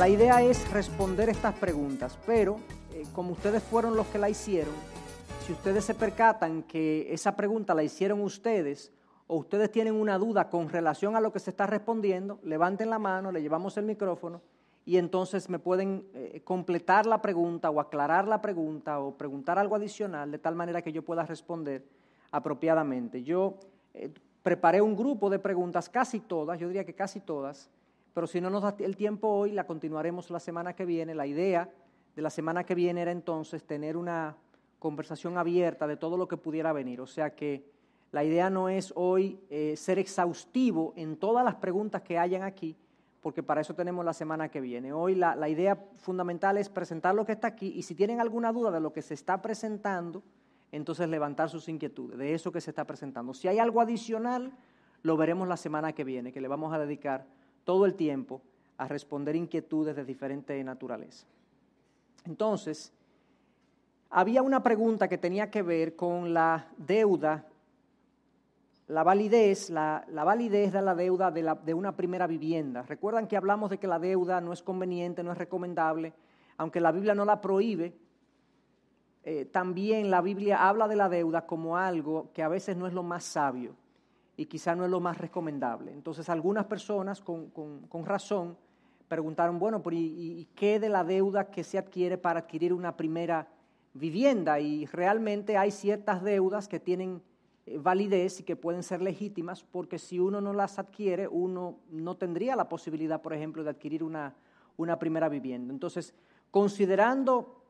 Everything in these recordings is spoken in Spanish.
La idea es responder estas preguntas, pero eh, como ustedes fueron los que la hicieron, si ustedes se percatan que esa pregunta la hicieron ustedes o ustedes tienen una duda con relación a lo que se está respondiendo, levanten la mano, le llevamos el micrófono y entonces me pueden eh, completar la pregunta o aclarar la pregunta o preguntar algo adicional de tal manera que yo pueda responder apropiadamente. Yo eh, preparé un grupo de preguntas, casi todas, yo diría que casi todas, pero si no nos da el tiempo hoy, la continuaremos la semana que viene. La idea de la semana que viene era entonces tener una conversación abierta de todo lo que pudiera venir. O sea que la idea no es hoy eh, ser exhaustivo en todas las preguntas que hayan aquí, porque para eso tenemos la semana que viene. Hoy la, la idea fundamental es presentar lo que está aquí y si tienen alguna duda de lo que se está presentando, entonces levantar sus inquietudes de eso que se está presentando. Si hay algo adicional, lo veremos la semana que viene, que le vamos a dedicar todo el tiempo a responder inquietudes de diferente naturaleza. Entonces, había una pregunta que tenía que ver con la deuda, la validez, la, validez de la deuda de, una primera vivienda. Recuerdan que hablamos de que la deuda no es conveniente, no es recomendable, aunque la Biblia no la prohíbe, eh, también la Biblia habla de la deuda como algo que a veces no es lo más sabio y quizá no es lo más recomendable. Entonces algunas personas con, razón preguntaron, bueno, ¿y, qué de la deuda que se adquiere para adquirir una primera vivienda? Y realmente hay ciertas deudas que tienen eh, validez y que pueden ser legítimas porque si uno no las adquiere, uno no tendría la posibilidad, por ejemplo, de adquirir una, una primera vivienda. Entonces, considerando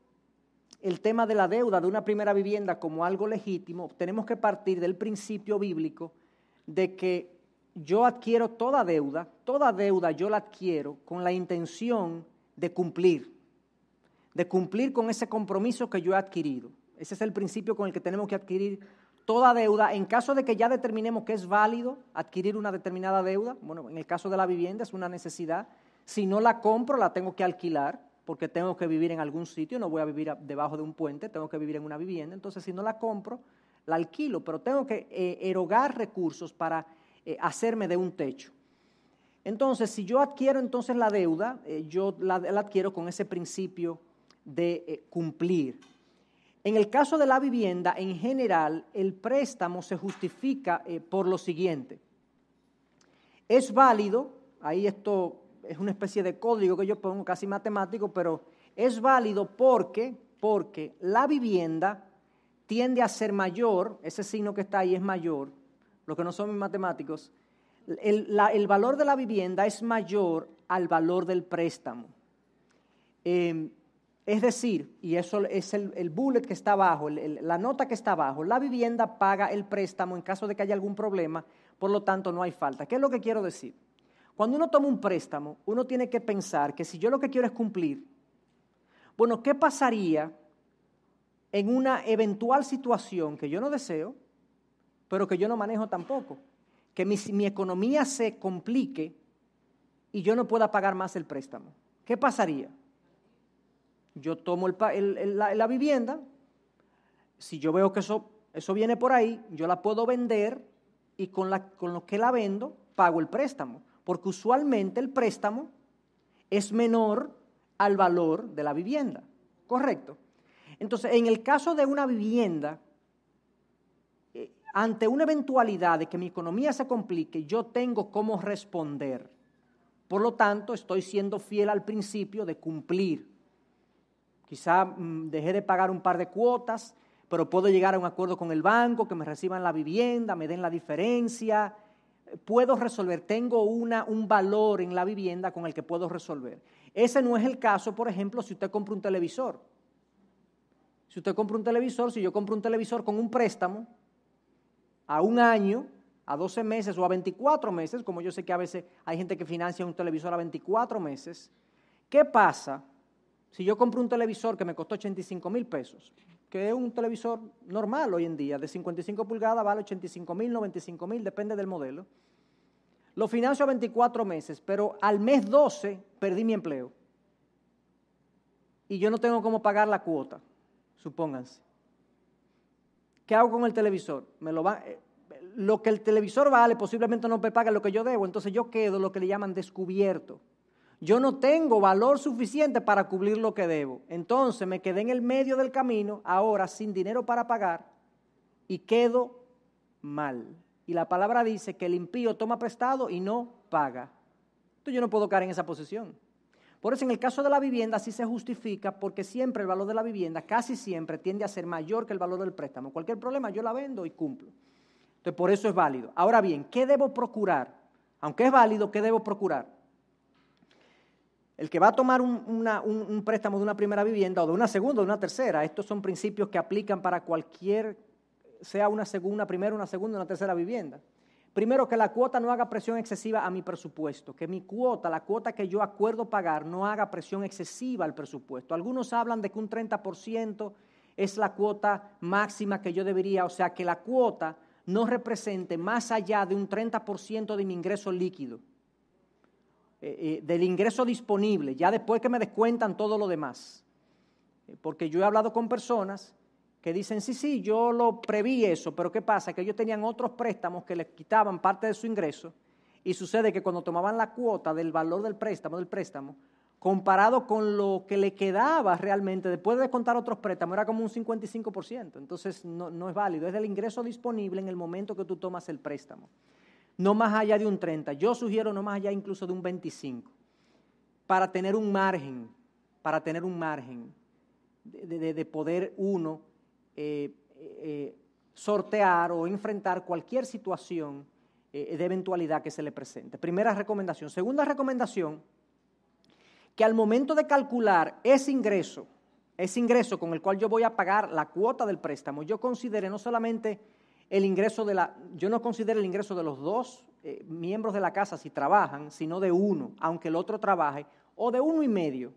el tema de la deuda de una primera vivienda como algo legítimo, tenemos que partir del principio bíblico de que yo adquiero toda deuda, toda deuda yo la adquiero con la intención de cumplir, de cumplir con ese compromiso que yo he adquirido. Ese es el principio con el que tenemos que adquirir toda deuda. En caso de que ya determinemos que es válido adquirir una determinada deuda, bueno, en el caso de la vivienda es una necesidad. Si no la compro, la tengo que alquilar porque tengo que vivir en algún sitio, no voy a vivir debajo de un puente, tengo que vivir en una vivienda. Entonces, si no la compro, la alquilo, pero tengo que eh, erogar recursos para eh, hacerme de un techo. Entonces, si yo adquiero entonces la deuda, eh, yo la, adquiero con ese principio de cumplir. En el caso de la vivienda, en general, el préstamo se justifica por lo siguiente. Es válido, ahí esto es una especie de código que yo pongo casi matemático, pero es válido porque, porque la vivienda tiende a ser mayor, ese signo que está ahí es mayor, los que no son matemáticos, el, valor de la vivienda es mayor al valor del préstamo. Em, es decir, y eso es el, bullet que está abajo, la nota que está abajo, la vivienda paga el préstamo en caso de que haya algún problema, por lo tanto no hay falta. ¿Qué es lo que quiero decir? Cuando uno toma un préstamo, uno tiene que pensar que si yo lo que quiero es cumplir, bueno, ¿qué pasaría en una eventual situación que yo no deseo, pero que yo no manejo tampoco. Que mi, economía se complique y yo no pueda pagar más el préstamo. ¿Qué pasaría? Yo tomo la, vivienda, si yo veo que eso Eso viene por ahí, yo la puedo vender y con lo que la vendo pago el préstamo, porque usualmente el préstamo es menor al valor de la vivienda, ¿correcto? Entonces, en el caso de una vivienda, eh, ante una eventualidad de que mi economía se complique, yo tengo cómo responder. Por lo tanto, estoy siendo fiel al principio de cumplir. Quizá mm, dejé de pagar un par de cuotas, pero puedo llegar a un acuerdo con el banco, que me reciban la vivienda, me den la diferencia. Puedo resolver, tengo una, un valor en la vivienda con el que puedo resolver. Ese no es el caso, por ejemplo, si usted compra un televisor. Si usted compra un televisor, si yo compro un televisor con un préstamo a un año, a 12 meses o a 24 meses, como yo sé que a veces hay gente que financia un televisor a 24 meses, ¿qué pasa si yo compro un televisor que me costó 85 mil pesos? que es un televisor normal hoy en día, de 55 pulgadas, vale 85 mil, 95 mil, depende del modelo. Lo financio a 24 meses, pero al mes 12 perdí mi empleo. Y yo no tengo cómo pagar la cuota, supónganse. ¿Qué hago con el televisor? Me lo, va, eh, lo que el televisor vale posiblemente no me paga lo que yo debo, entonces yo quedo lo que le llaman descubierto yo no tengo valor suficiente para cubrir lo que debo. Entonces me quedé en el medio del camino, ahora sin dinero para pagar, y quedo mal. Y la palabra dice que el impío toma prestado y no paga. Entonces yo no puedo caer en esa posición. Por eso en el caso de la vivienda sí se justifica porque siempre el valor de la vivienda casi siempre tiende a ser mayor que el valor del préstamo. Cualquier problema yo la vendo y cumplo. Entonces por eso es válido. Ahora bien, ¿qué debo procurar? Aunque es válido, ¿qué debo procurar? El que va a tomar un, préstamo de una primera vivienda o de una segunda o de una tercera, estos son principios que aplican para cualquier, sea una segunda, primera, una segunda, una tercera vivienda. Primero, que la cuota no haga presión excesiva a mi presupuesto, que mi cuota, la cuota que yo acuerdo pagar, no haga presión excesiva al presupuesto. Algunos hablan de que un 30% es la cuota máxima que yo debería, o sea, que la cuota no represente más allá de un 30% de mi ingreso líquido. Eh, eh, del ingreso disponible, ya después que me descuentan todo lo demás. Eh, porque yo he hablado con personas que dicen, sí, sí, yo lo preví eso, pero ¿qué pasa? Que ellos tenían otros préstamos que les quitaban parte de su ingreso y sucede que cuando tomaban la cuota del valor del préstamo, del préstamo, comparado con lo que le quedaba realmente, después de descontar otros préstamos, era como un 55%. Entonces no, no es válido, es del ingreso disponible en el momento que tú tomas el préstamo no más allá de un 30. Yo sugiero no más allá incluso de un 25, para tener un margen, para tener un margen de, poder uno eh, eh, sortear o enfrentar cualquier situación eh, de eventualidad que se le presente. Primera recomendación. Segunda recomendación, que al momento de calcular ese ingreso, ese ingreso con el cual yo voy a pagar la cuota del préstamo, yo considere no solamente el ingreso de la, yo no considero el ingreso de los dos eh, miembros de la casa si trabajan, sino de uno, aunque el otro trabaje, o de uno y medio.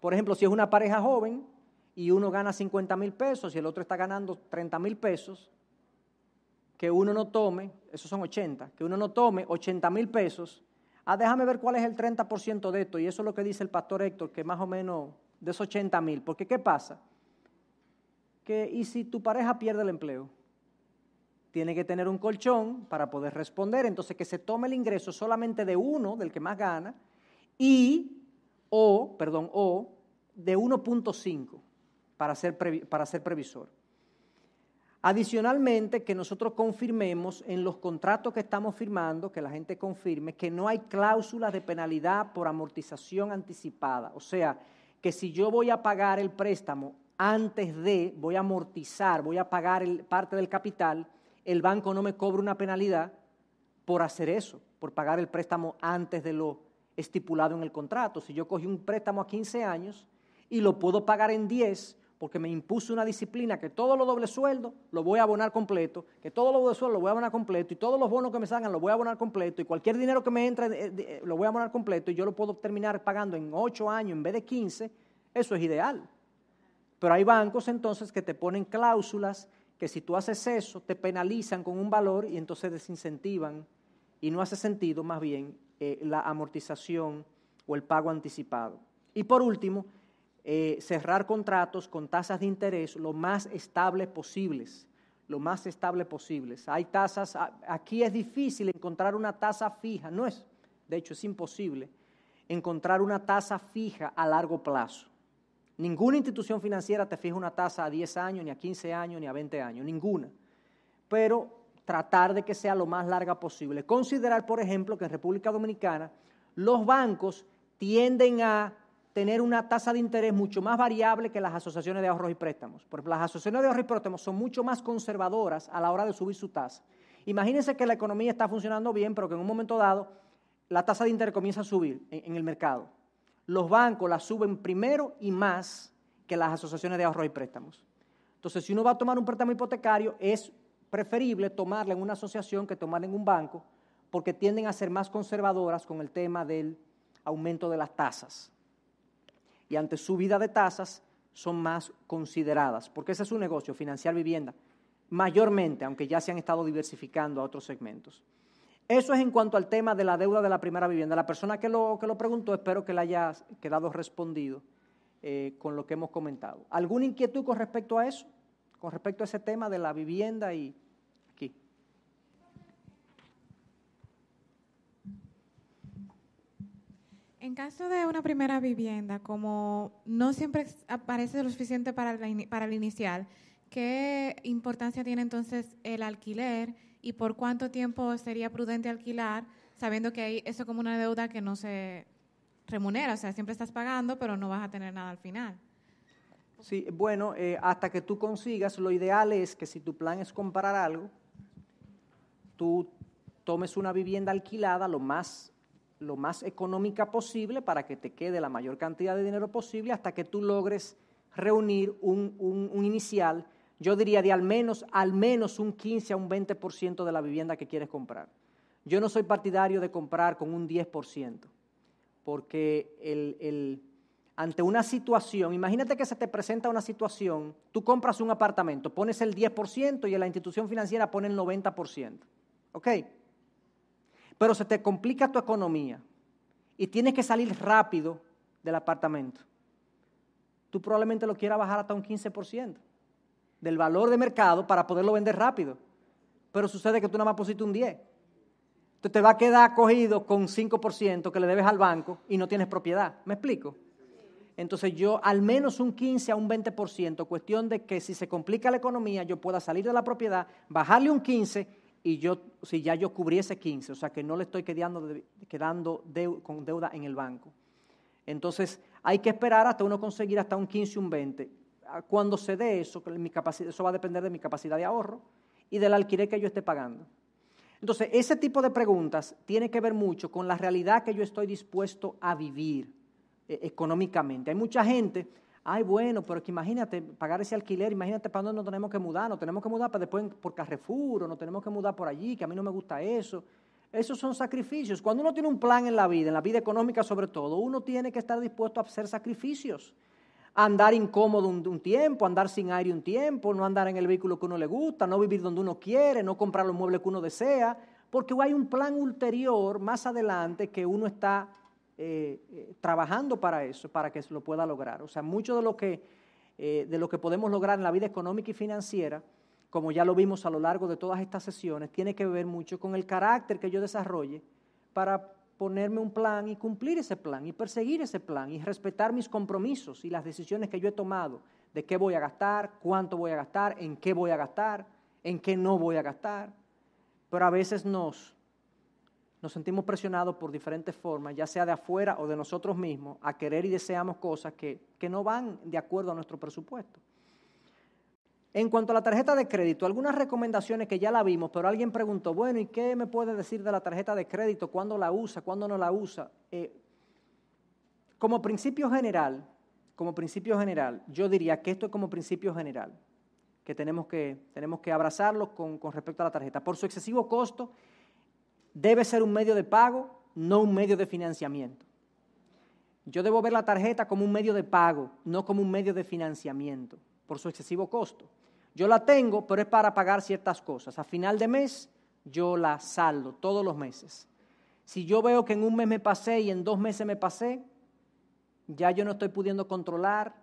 Por ejemplo, si es una pareja joven y uno gana 50 mil pesos y el otro está ganando 30 mil pesos, que uno no tome, esos son 80, que uno no tome 80 mil pesos, ah, déjame ver cuál es el 30% de esto, y eso es lo que dice el pastor Héctor, que más o menos de esos 80 mil, porque ¿qué pasa? Que, ¿y si tu pareja pierde el empleo? tiene que tener un colchón para poder responder, entonces que se tome el ingreso solamente de uno, del que más gana, y o, perdón, o de 1.5 para ser, para ser previsor. Adicionalmente, que nosotros confirmemos en los contratos que estamos firmando, que la gente confirme, que no hay cláusulas de penalidad por amortización anticipada. O sea, que si yo voy a pagar el préstamo antes de, voy a amortizar, voy a pagar parte del capital, el banco no me cobra una penalidad por hacer eso, por pagar el préstamo antes de lo estipulado en el contrato. Si yo cogí un préstamo a 15 años y lo puedo pagar en 10 porque me impuso una disciplina que todo lo doble sueldo lo voy a abonar completo, que todo lo doble sueldo lo voy a abonar completo y todos los bonos que me salgan lo voy a abonar completo y cualquier dinero que me entre eh, eh, lo voy a abonar completo y yo lo puedo terminar pagando en 8 años en vez de 15, eso es ideal. Pero hay bancos entonces que te ponen cláusulas que si tú haces eso, te penalizan con un valor y entonces desincentivan y no hace sentido más bien eh, la amortización o el pago anticipado. Y por último, eh, cerrar contratos con tasas de interés lo más estables posibles, lo más estable posibles. Hay tasas, aquí es difícil encontrar una tasa fija, no es, de hecho es imposible encontrar una tasa fija a largo plazo. Ninguna institución financiera te fija una tasa a 10 años, ni a 15 años, ni a 20 años, ninguna. Pero tratar de que sea lo más larga posible. Considerar, por ejemplo, que en República Dominicana los bancos tienden a tener una tasa de interés mucho más variable que las asociaciones de ahorros y préstamos. Porque las asociaciones de ahorros y préstamos son mucho más conservadoras a la hora de subir su tasa. Imagínense que la economía está funcionando bien, pero que en un momento dado la tasa de interés comienza a subir en, el mercado. Los bancos la suben primero y más que las asociaciones de ahorros y préstamos. Entonces, si uno va a tomar un préstamo hipotecario, es preferible tomarla en una asociación que tomarla en un banco, porque tienden a ser más conservadoras con el tema del aumento de las tasas y ante subida de tasas son más consideradas, porque ese es su negocio, financiar vivienda, mayormente, aunque ya se han estado diversificando a otros segmentos. Eso es en cuanto al tema de la deuda de la primera vivienda. La persona que lo, que lo preguntó, espero que le haya quedado respondido eh, con lo que hemos comentado. ¿Alguna inquietud con respecto a eso? Con respecto a ese tema de la vivienda y, En caso de una primera vivienda, como no siempre aparece lo suficiente para, para el inicial, ¿qué importancia tiene entonces el alquiler y por cuánto tiempo sería prudente alquilar, sabiendo que hay eso como una deuda que no se remunera? O sea, siempre estás pagando, pero no vas a tener nada al final. Sí, bueno, eh, hasta que tú consigas, lo ideal es que si tu plan es comprar algo, tú tomes una vivienda alquilada lo más lo más económica posible para que te quede la mayor cantidad de dinero posible hasta que tú logres reunir un, un, inicial, yo diría de al menos, al menos un 15 a un 20% de la vivienda que quieres comprar. Yo no soy partidario de comprar con un 10%, porque el, el, ante una situación, imagínate que se te presenta una situación, tú compras un apartamento, pones el 10% y la institución financiera pone el 90%. ¿Ok? Pero se te complica tu economía y tienes que salir rápido del apartamento, tú probablemente lo quieras bajar hasta un 15% del valor de mercado para poderlo vender rápido. Pero sucede que tú nada más pusiste un 10. Entonces te va a quedar cogido con 5% que le debes al banco y no tienes propiedad. ¿Me explico? Entonces yo al menos un 15 a un 20%, cuestión de que si se complica la economía yo pueda salir de la propiedad, bajarle un 15 y yo, si ya yo cubriese 15, o sea que no le estoy quedando, quedando con deuda en el banco. Entonces, hay que esperar hasta uno conseguir hasta un 15, un 20. Ah, cuando se dé eso, mi capacidad, eso va a depender de mi capacidad de ahorro y del alquiler que yo esté pagando. Entonces, ese tipo de preguntas tiene que ver mucho con la realidad que yo estoy dispuesto a vivir eh, económicamente. Hay mucha gente Ay, bueno, pero que imagínate pagar ese alquiler, imagínate para dónde nos tenemos que mudar, nos tenemos que mudar para después por Carrefour, o nos tenemos que mudar por allí, que a mí no me gusta eso. Esos son sacrificios. Cuando uno tiene un plan en la vida, en la vida económica sobre todo, uno tiene que estar dispuesto a hacer sacrificios. Andar incómodo un, un, tiempo, andar sin aire un tiempo, no andar en el vehículo que uno le gusta, no vivir donde uno quiere, no comprar los muebles que uno desea, porque hay un plan ulterior más adelante que uno está eh, eh, trabajando para eso, para que lo pueda lograr. O sea, mucho de lo, que, eh, de lo que podemos lograr en la vida económica y financiera, como ya lo vimos a lo largo de todas estas sesiones, tiene que ver mucho con el carácter que yo desarrolle para ponerme un plan y cumplir ese plan y perseguir ese plan y respetar mis compromisos y las decisiones que yo he tomado de qué voy a gastar, cuánto voy a gastar, en qué voy a gastar, en qué no voy a gastar. Pero a veces nos nos sentimos presionados por diferentes formas, ya sea de afuera o de nosotros mismos, a querer y deseamos cosas que, no van de acuerdo a nuestro presupuesto. En cuanto a la tarjeta de crédito, algunas recomendaciones que ya la vimos, pero alguien preguntó, bueno, ¿y qué me puede decir de la tarjeta de crédito? ¿Cuándo la usa? ¿Cuándo no la usa? Eh, como principio general, como principio general, yo diría que esto es como principio general, que tenemos que, tenemos que abrazarlo con, con respecto a la tarjeta. Por su excesivo costo debe ser un medio de pago, no un medio de financiamiento. Yo debo ver la tarjeta como un medio de pago, no como un medio de financiamiento, por su excesivo costo. Yo la tengo, pero es para pagar ciertas cosas. A final de mes, yo la saldo todos los meses. Si yo veo que en un mes me pasé y en dos meses me pasé, ya yo no estoy pudiendo controlar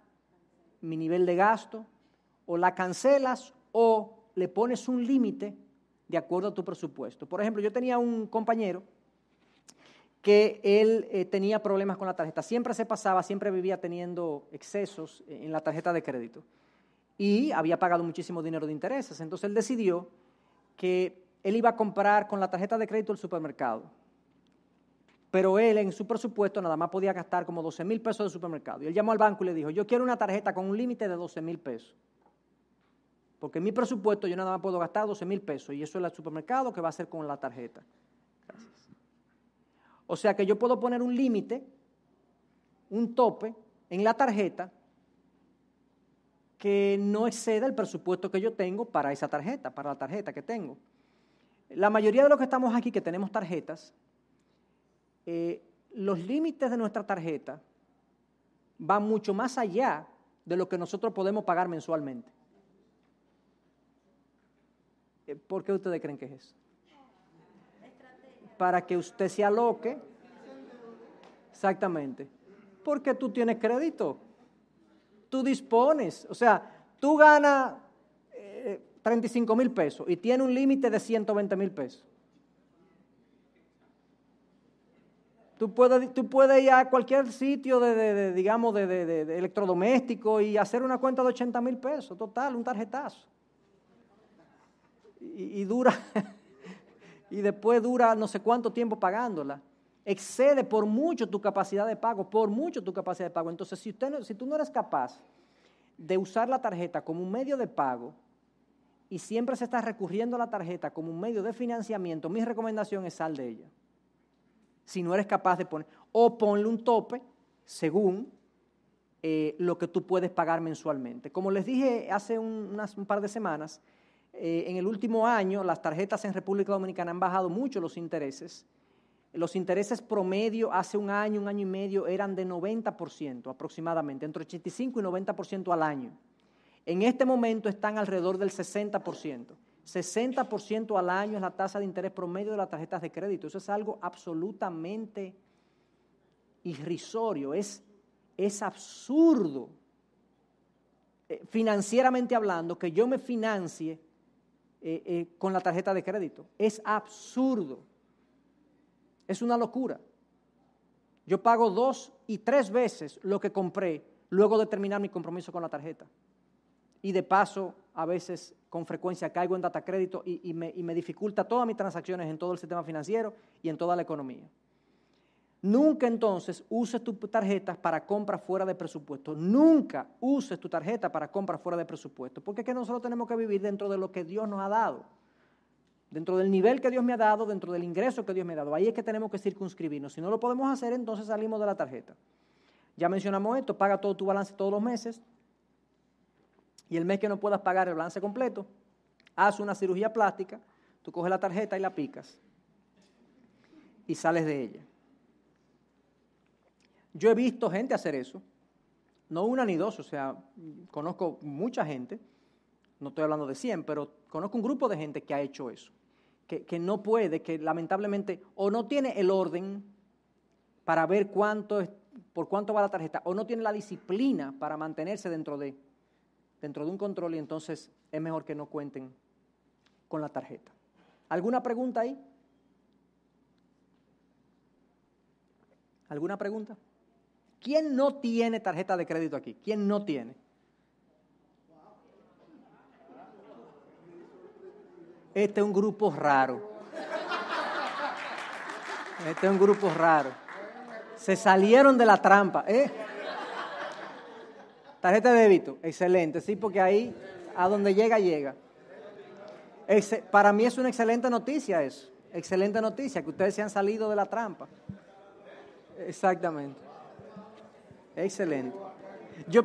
mi nivel de gasto, o la cancelas o le pones un límite de acuerdo a tu presupuesto. Por ejemplo, yo tenía un compañero que él eh, tenía problemas con la tarjeta. Siempre se pasaba, siempre vivía teniendo excesos en la tarjeta de crédito. Y había pagado muchísimo dinero de intereses. Entonces él decidió que él iba a comprar con la tarjeta de crédito el supermercado. Pero él en su presupuesto nada más podía gastar como 12 mil pesos de supermercado. Y él llamó al banco y le dijo, yo quiero una tarjeta con un límite de 12 mil pesos. Porque en mi presupuesto yo nada más puedo gastar 12 mil pesos y eso es el supermercado que va a hacer con la tarjeta. Gracias. O sea que yo puedo poner un límite, un tope en la tarjeta que no exceda el presupuesto que yo tengo para esa tarjeta, para la tarjeta que tengo. La mayoría de los que estamos aquí que tenemos tarjetas, eh, los límites de nuestra tarjeta van mucho más allá de lo que nosotros podemos pagar mensualmente. Eh, ¿Por qué ustedes creen que es eso? Para que usted se aloque. Exactamente. Porque tú tienes crédito. Tú dispones. O sea, tú ganas 35 eh, mil pesos y tienes un límite de 120 mil pesos. Tú puedes, tú puedes ir a cualquier sitio de, digamos, de, de, electrodoméstico y hacer una cuenta de 80 mil pesos, total, un tarjetazo y, dura, y después dura no sé cuánto tiempo pagándola. Excede por mucho tu capacidad de pago, por mucho tu capacidad de pago. Entonces, si, usted si tú no eres capaz de usar la tarjeta como un medio de pago y siempre se está recurriendo a la tarjeta como un medio de financiamiento, mi recomendación es sal de ella. Si no eres capaz de poner, o ponle un tope según eh, lo que tú puedes pagar mensualmente. Como les dije hace un par de semanas, eh, en el último año las tarjetas en República Dominicana han bajado mucho los intereses. Los intereses promedio hace un año, un año y medio eran de 90% aproximadamente, entre 85 y 90% al año. En este momento están alrededor del 60%. 60% al año es la tasa de interés promedio de las tarjetas de crédito. Eso es algo absolutamente irrisorio, es, es absurdo, eh, financieramente hablando, que yo me financie eh, eh, con la tarjeta de crédito. Es absurdo. Es una locura. Yo pago dos y tres veces lo que compré luego de terminar mi compromiso con la tarjeta. Y de paso, a veces con frecuencia caigo en data crédito y, me, y me dificulta todas mis transacciones en todo el sistema financiero y en toda la economía. Nunca entonces uses tu tarjeta para compras fuera de presupuesto. Nunca uses tu tarjeta para compras fuera de presupuesto. Porque es que nosotros tenemos que vivir dentro de lo que Dios nos ha dado. Dentro del nivel que Dios me ha dado, dentro del ingreso que Dios me ha dado. Ahí es que tenemos que circunscribirnos. Si no lo podemos hacer, entonces salimos de la tarjeta. Ya mencionamos esto, paga todo tu balance todos los meses. Y el mes que no puedas pagar el balance completo, haz una cirugía plástica, tú coges la tarjeta y la picas. Y sales de ella. Yo he visto gente hacer eso, no una ni dos, o sea, conozco mucha gente, no estoy hablando de 100, pero conozco un grupo de gente que ha hecho eso, que, no puede, que lamentablemente o no tiene el orden para ver cuánto es, por cuánto va la tarjeta, o no tiene la disciplina para mantenerse dentro de, dentro de un control y entonces es mejor que no cuenten con la tarjeta. ¿Alguna pregunta ahí? ¿Alguna pregunta? ¿Quién no tiene tarjeta de crédito aquí? ¿Quién no tiene? Este es un grupo raro. Este es un grupo raro. Se salieron de la trampa. ¿eh? Tarjeta de débito, excelente, sí, porque ahí a donde llega, llega. para mí es una excelente noticia eso. Excelente noticia que ustedes se han salido de la trampa. Exactamente. Excelente. Yo,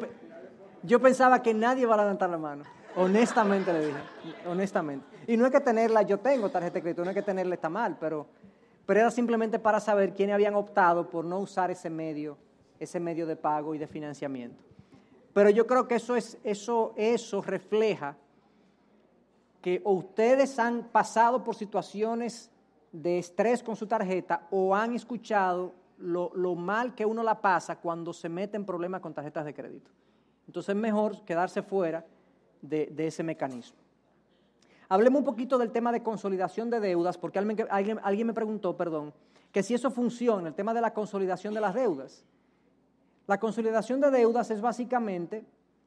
yo pensaba que nadie va a levantar la mano. Honestamente le dije. Honestamente. Y no es que tenerla, yo tengo tarjeta de crédito, no es que tenerla está mal, pero, pero era simplemente para saber quiénes habían optado por no usar ese medio, ese medio de pago y de financiamiento. Pero yo creo que eso, es, eso, eso refleja que ustedes han pasado por situaciones de estrés con su tarjeta o han escuchado lo, mal que uno la pasa cuando se mete en problemas con tarjetas de crédito. Entonces es mejor quedarse fuera de, ese mecanismo. Hablemos un poquito del tema de consolidación de deudas, porque alguien, me preguntó, perdón, que si eso funciona, el tema de la consolidación de las deudas. La consolidación de deudas es básicamente,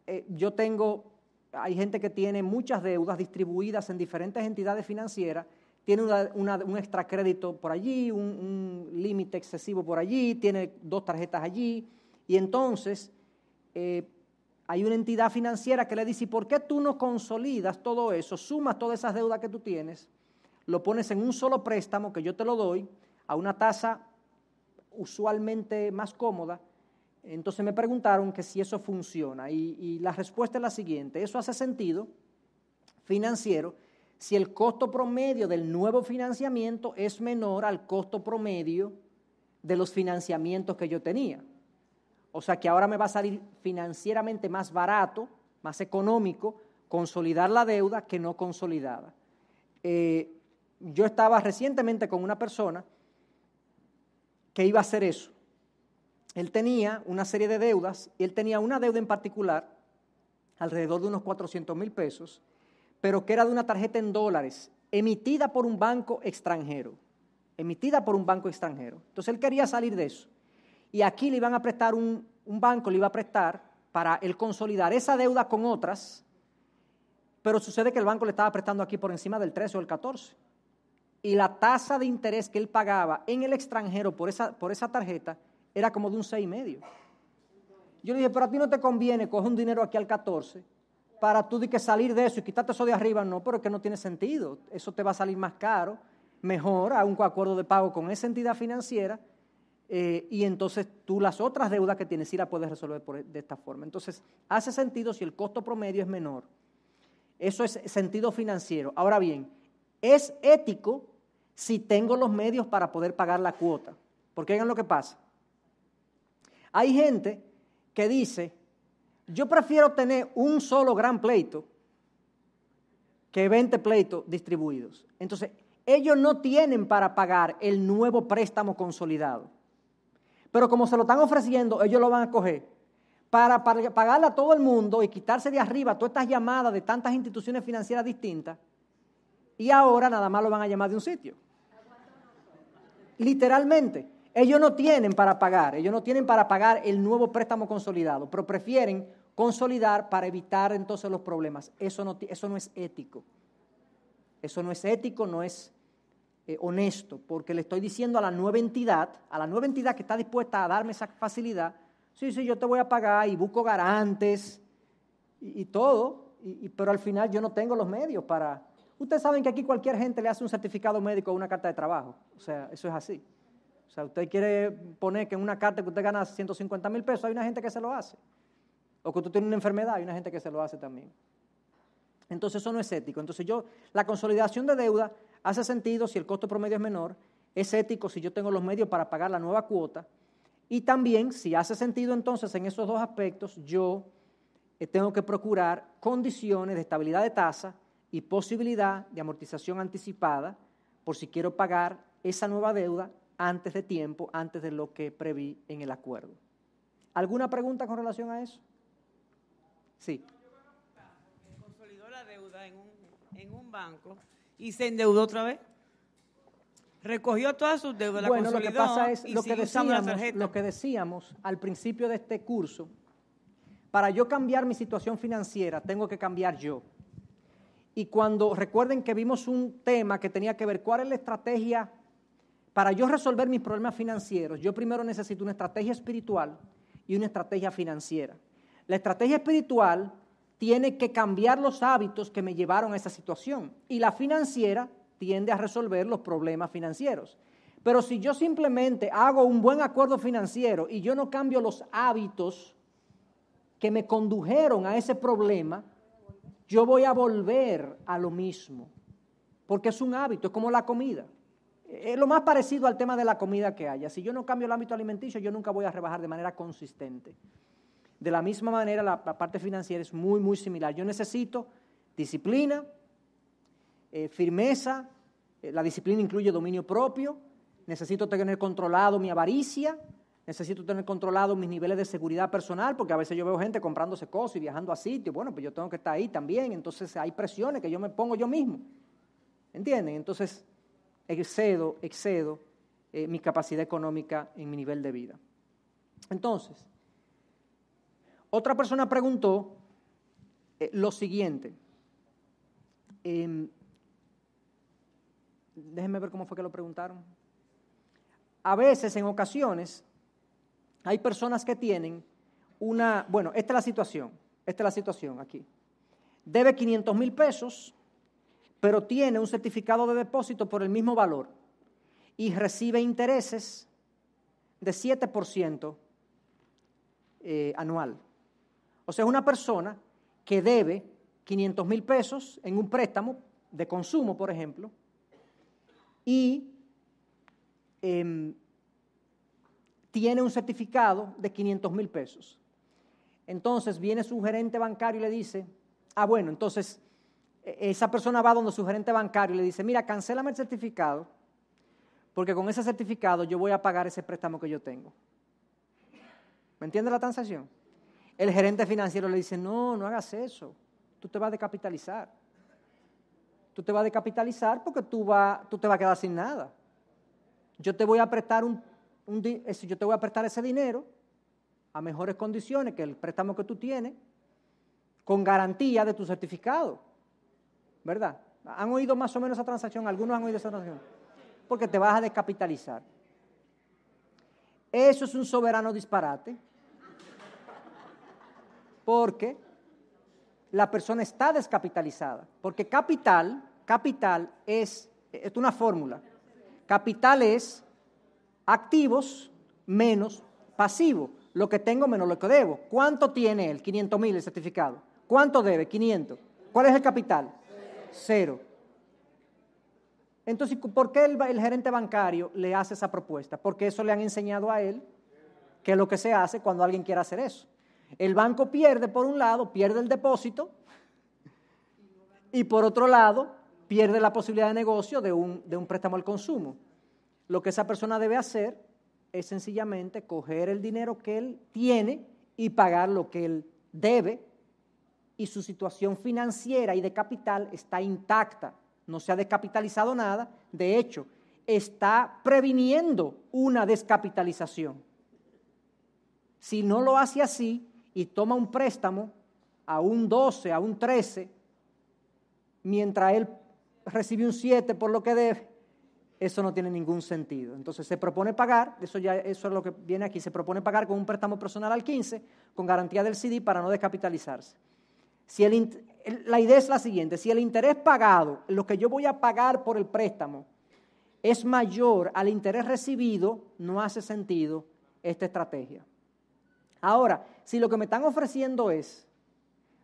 eh, yo tengo, hay gente que tiene muchas deudas distribuidas en diferentes entidades financieras, tiene un extracrédito por allí, un, límite excesivo por allí, tiene dos tarjetas allí, y entonces eh, hay una entidad financiera que le dice, ¿y por qué tú no consolidas todo eso, sumas todas esas deudas que tú tienes, lo pones en un solo préstamo que yo te lo doy a una tasa usualmente más cómoda? Entonces me preguntaron que si eso funciona. Y, y la respuesta es la siguiente, eso hace sentido financiero si el costo promedio del nuevo financiamiento es menor al costo promedio de los financiamientos que yo tenía. O sea que ahora me va a salir financieramente más barato, más económico, consolidar la deuda que no consolidada. Eh, yo estaba recientemente con una persona que iba a hacer eso. Él tenía una serie de deudas y él tenía una deuda en particular, alrededor de unos 400 mil pesos, pero que era de una tarjeta en dólares, emitida por un banco extranjero, emitida por un banco extranjero. Entonces él quería salir de eso. Y aquí le iban a prestar un, banco, le iba a prestar para él consolidar esa deuda con otras, pero sucede que el banco le estaba prestando aquí por encima del 13 o el 14. Y la tasa de interés que él pagaba en el extranjero por esa, por esa tarjeta era como de un 6,5. Yo le dije, pero a ti no te conviene coger un dinero aquí al 14 para tú de que salir de eso y quitarte eso de arriba, no, pero es que no tiene sentido. Eso te va a salir más caro, mejor a un acuerdo de pago con esa entidad financiera eh, y entonces tú las otras deudas que tienes sí las puedes resolver de esta forma. Entonces, hace sentido si el costo promedio es menor. Eso es sentido financiero. Ahora bien, es ético si tengo los medios para poder pagar la cuota. Porque oigan lo que pasa. Hay gente que dice, yo prefiero tener un solo gran pleito que 20 pleitos distribuidos. Entonces, ellos no tienen para pagar el nuevo préstamo consolidado. Pero como se lo están ofreciendo, ellos lo van a coger para, pagarle a todo el mundo y quitarse de arriba todas estas llamadas de tantas instituciones financieras distintas. Y ahora nada más lo van a llamar de un sitio. Literalmente. Ellos no tienen para pagar, ellos no tienen para pagar el nuevo préstamo consolidado, pero prefieren consolidar para evitar entonces los problemas. Eso no, eso no es ético. Eso no es ético, no es eh, honesto, porque le estoy diciendo a la nueva entidad, a la nueva entidad que está dispuesta a darme esa facilidad, sí, sí, yo te voy a pagar y busco garantes y, todo, pero al final yo no tengo los medios para... Ustedes saben que aquí cualquier gente le hace un certificado médico o una carta de trabajo, o sea, eso es así. O sea, usted quiere poner que en una carta que usted gana 150 mil pesos, hay una gente que se lo hace. O que usted tiene una enfermedad, hay una gente que se lo hace también. Entonces eso no es ético. Entonces yo, la consolidación de deuda hace sentido si el costo promedio es menor, es ético si yo tengo los medios para pagar la nueva cuota. Y también, si hace sentido entonces en esos dos aspectos, yo eh, tengo que procurar condiciones de estabilidad de tasa y posibilidad de amortización anticipada por si quiero pagar esa nueva deuda antes de tiempo, antes de lo que preví en el acuerdo. ¿Alguna pregunta con relación a eso? Sí. Consolidó la deuda en un, banco y se endeudó otra vez. Recogió todas sus deudas, la bueno, lo que pasa es lo que, decíamos, lo que decíamos al principio de este curso. Para yo cambiar mi situación financiera, tengo que cambiar yo. Y cuando recuerden que vimos un tema que tenía que ver cuál es la estrategia para yo resolver mis problemas financieros, yo primero necesito una estrategia espiritual y una estrategia financiera. La estrategia espiritual tiene que cambiar los hábitos que me llevaron a esa situación y la financiera tiende a resolver los problemas financieros. Pero si yo simplemente hago un buen acuerdo financiero y yo no cambio los hábitos que me condujeron a ese problema, yo voy a volver a lo mismo, porque es un hábito, es como la comida. Es lo más parecido al tema de la comida que haya. Si yo no cambio el ámbito alimenticio, yo nunca voy a rebajar de manera consistente. De la misma manera, la, parte financiera es muy, muy similar. Yo necesito disciplina, eh, firmeza, eh, la disciplina incluye dominio propio, necesito tener controlado mi avaricia, necesito tener controlado mis niveles de seguridad personal, porque a veces yo veo gente comprándose cosas y viajando a sitios, bueno, pues yo tengo que estar ahí también, entonces hay presiones que yo me pongo yo mismo, ¿entienden? Entonces excedo, excedo eh, mi capacidad económica en mi nivel de vida. Entonces, otra persona preguntó eh, lo siguiente. Em, déjenme ver cómo fue que lo preguntaron. A veces, en ocasiones, hay personas que tienen una, bueno, esta es la situación, esta es la situación aquí. Debe 500 mil pesos, pero tiene un certificado de depósito por el mismo valor y recibe intereses de 7% eh, anual. O sea, es una persona que debe 500 mil pesos en un préstamo de consumo, por ejemplo, y em, tiene un certificado de 500 mil pesos. Entonces viene su gerente bancario y le dice, ah, bueno, entonces esa persona va donde su gerente bancario y le dice, mira, cancélame el certificado, porque con ese certificado yo voy a pagar ese préstamo que yo tengo. ¿Me entiende la transacción? El gerente financiero le dice, no, no hagas eso, tú te vas a decapitalizar. Tú te vas a decapitalizar porque tú, tú te vas a quedar sin nada. Yo te voy a prestar un, yo te voy a prestar ese dinero a mejores condiciones que el préstamo que tú tienes, con garantía de tu certificado. ¿Verdad? ¿Han oído más o menos esa transacción? Algunos han oído esa transacción. Porque te vas a descapitalizar. Eso es un soberano disparate porque la persona está descapitalizada. Porque capital, capital es, es una fórmula. Capital es activos menos pasivo. Lo que tengo menos lo que debo. ¿Cuánto tiene él? 500 mil el certificado. ¿Cuánto debe? 500. ¿Cuál es el capital? Cero. Entonces, ¿por qué el, gerente bancario le hace esa propuesta? Porque eso le han enseñado a él que es lo que se hace cuando alguien quiere hacer eso. El banco pierde, por un lado, pierde el depósito y por otro lado, pierde la posibilidad de negocio de un, de un préstamo al consumo. Lo que esa persona debe hacer es sencillamente coger el dinero que él tiene y pagar lo que él debe y su situación financiera y de capital está intacta, no se ha descapitalizado nada, de hecho, está previniendo una descapitalización. Si no lo hace así, y toma un préstamo a un 12, a un 13, mientras él recibe un 7 por lo que debe, eso no tiene ningún sentido. Entonces se propone pagar, eso, ya, es lo que viene aquí, se propone pagar con un préstamo personal al 15, con garantía del CD para no descapitalizarse. Si el, la idea es la siguiente, si el interés pagado, lo que yo voy a pagar por el préstamo, es mayor al interés recibido, no hace sentido esta estrategia. Ahora, si lo que me están ofreciendo es,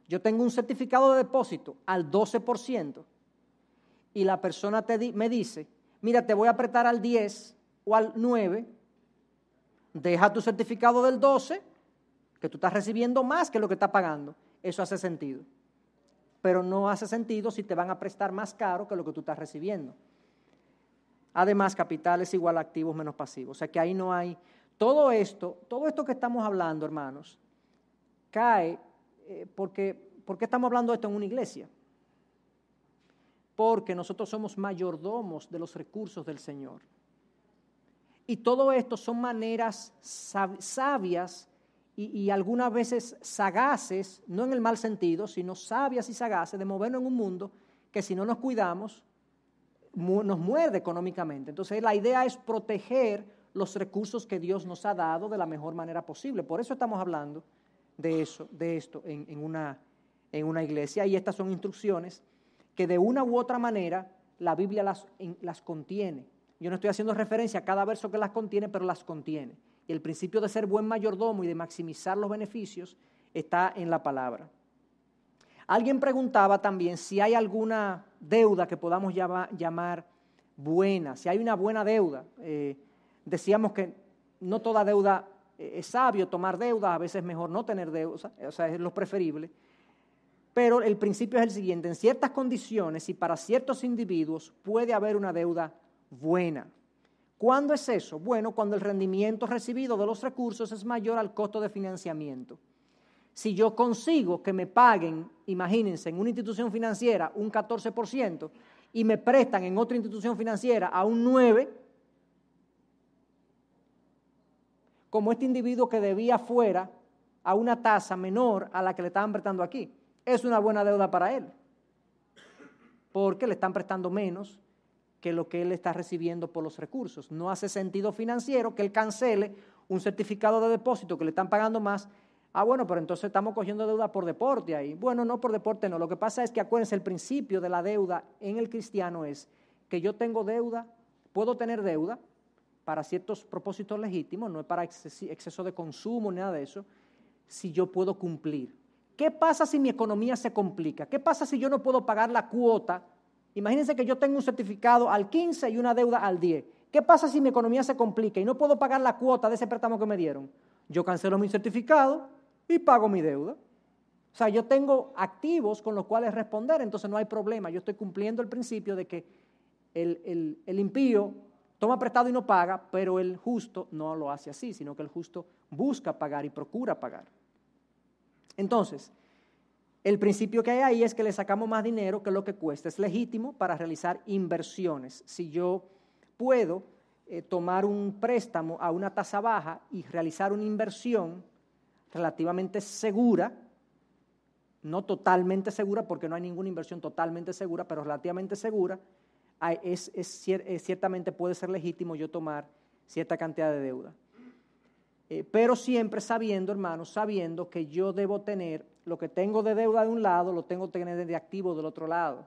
yo tengo un certificado de depósito al 12% y la persona me dice, mira, te voy a apretar al 10 o al 9, deja tu certificado del 12, que tú estás recibiendo más que lo que estás pagando. Eso hace sentido. Pero no hace sentido si te van a prestar más caro que lo que tú estás recibiendo. Además, capital es igual a activos menos pasivos. O sea que ahí no hay, todo esto, todo esto que estamos hablando, hermanos, cae eh, porque, ¿por qué estamos hablando de esto en una iglesia? Porque nosotros somos mayordomos de los recursos del Señor. Y todo esto son maneras sabias y, algunas veces sagaces, no en el mal sentido, sino sabias y sagaces de movernos en un mundo que si no nos cuidamos nos muerde económicamente. Entonces la idea es proteger los recursos que Dios nos ha dado de la mejor manera posible. Por eso estamos hablando de, eso, de esto en, una, en una iglesia. Y estas son instrucciones que de una u otra manera la Biblia las, las contiene. Yo no estoy haciendo referencia a cada verso que las contiene, pero las contiene. Y el principio de ser buen mayordomo y de maximizar los beneficios está en la palabra. Alguien preguntaba también si hay alguna deuda que podamos llamar buena, si hay una buena deuda. Eh, Decíamos que no toda deuda eh, es sabio tomar deuda, a veces es mejor no tener deuda, o sea, es lo preferible. Pero el principio es el siguiente, en ciertas condiciones y para ciertos individuos puede haber una deuda buena. ¿Cuándo es eso? Bueno, cuando el rendimiento recibido de los recursos es mayor al costo de financiamiento. Si yo consigo que me paguen, imagínense, en una institución financiera un 14% y me prestan en otra institución financiera a un 9%, como este individuo que debía fuera a una tasa menor a la que le estaban prestando aquí. Es una buena deuda para él, porque le están prestando menos que lo que él está recibiendo por los recursos. No hace sentido financiero que él cancele un certificado de depósito que le están pagando más. Ah, bueno, pero entonces estamos cogiendo deuda por deporte ahí. Bueno, no por deporte, no. Lo que pasa es que acuérdense, el principio de la deuda en el cristiano es que yo tengo deuda, puedo tener deuda, para ciertos propósitos legítimos, no es para exceso de consumo ni nada de eso, si yo puedo cumplir. ¿Qué pasa si mi economía se complica? ¿Qué pasa si yo no puedo pagar la cuota? Imagínense que yo tengo un certificado al 15 y una deuda al 10. ¿Qué pasa si mi economía se complica y no puedo pagar la cuota de ese préstamo que me dieron? Yo cancelo mi certificado y pago mi deuda. O sea, yo tengo activos con los cuales responder, entonces no hay problema. Yo estoy cumpliendo el principio de que el, impío toma prestado y no paga, pero el justo no lo hace así, sino que el justo busca pagar y procura pagar. Entonces, el principio que hay ahí es que le sacamos más dinero que lo que cuesta. Es legítimo para realizar inversiones. Si yo puedo eh, tomar un préstamo a una tasa baja y realizar una inversión relativamente segura, no totalmente segura, porque no hay ninguna inversión totalmente segura, pero relativamente segura, es, eh, ciertamente puede ser legítimo yo tomar cierta cantidad de deuda. Eh, pero siempre sabiendo, hermanos, sabiendo que yo debo tener lo que tengo de deuda de un lado, lo tengo que tener de activo del otro lado.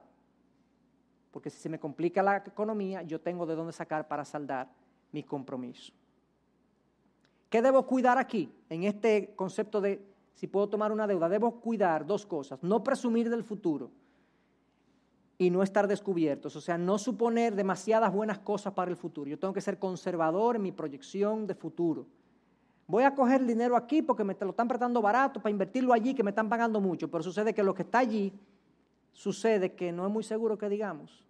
Porque si se me complica la economía, yo tengo de dónde sacar para saldar mi compromiso. ¿Qué debo cuidar aquí? En este concepto de si puedo tomar una deuda, debo cuidar dos cosas. No presumir del futuro y no estar descubiertos, o sea, no suponer demasiadas buenas cosas para el futuro. Yo tengo que ser conservador en mi proyección de futuro. Voy a coger el dinero aquí porque me lo están prestando barato para invertirlo allí que me están pagando mucho, pero sucede que lo que está allí sucede que no es muy seguro que digamos.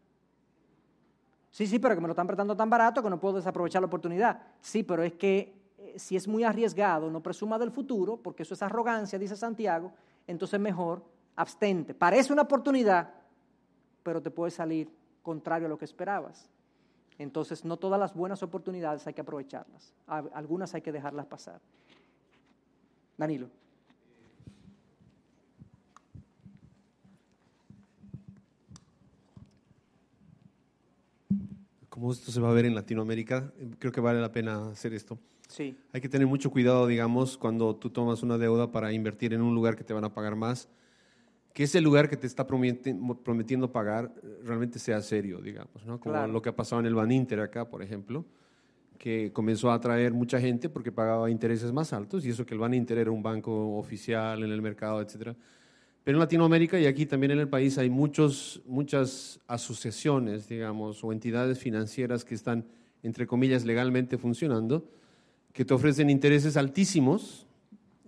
Sí, sí, pero que me lo están prestando tan barato que no puedo desaprovechar la oportunidad. Sí, pero es que eh, si es muy arriesgado, no presuma del futuro, porque eso es arrogancia, dice Santiago, entonces mejor abstente. Parece una oportunidad, pero te puede salir contrario a lo que esperabas. Entonces, no todas las buenas oportunidades hay que aprovecharlas, algunas hay que dejarlas pasar. Danilo. Como esto se va a ver en Latinoamérica, creo que vale la pena hacer esto. Sí. Hay que tener mucho cuidado, digamos, cuando tú tomas una deuda para invertir en un lugar que te van a pagar más que ese lugar que te está prometiendo pagar eh, realmente sea serio, digamos, ¿no? Como lo que ha pasado en el Ban Inter acá, por ejemplo, que comenzó a atraer mucha gente porque pagaba intereses más altos y eso que el Ban Inter era un banco oficial en el mercado, etcétera. Pero en Latinoamérica y aquí también en el país hay muchos, muchas asociaciones, digamos, o entidades financieras que están, entre comillas, legalmente funcionando, que te ofrecen intereses altísimos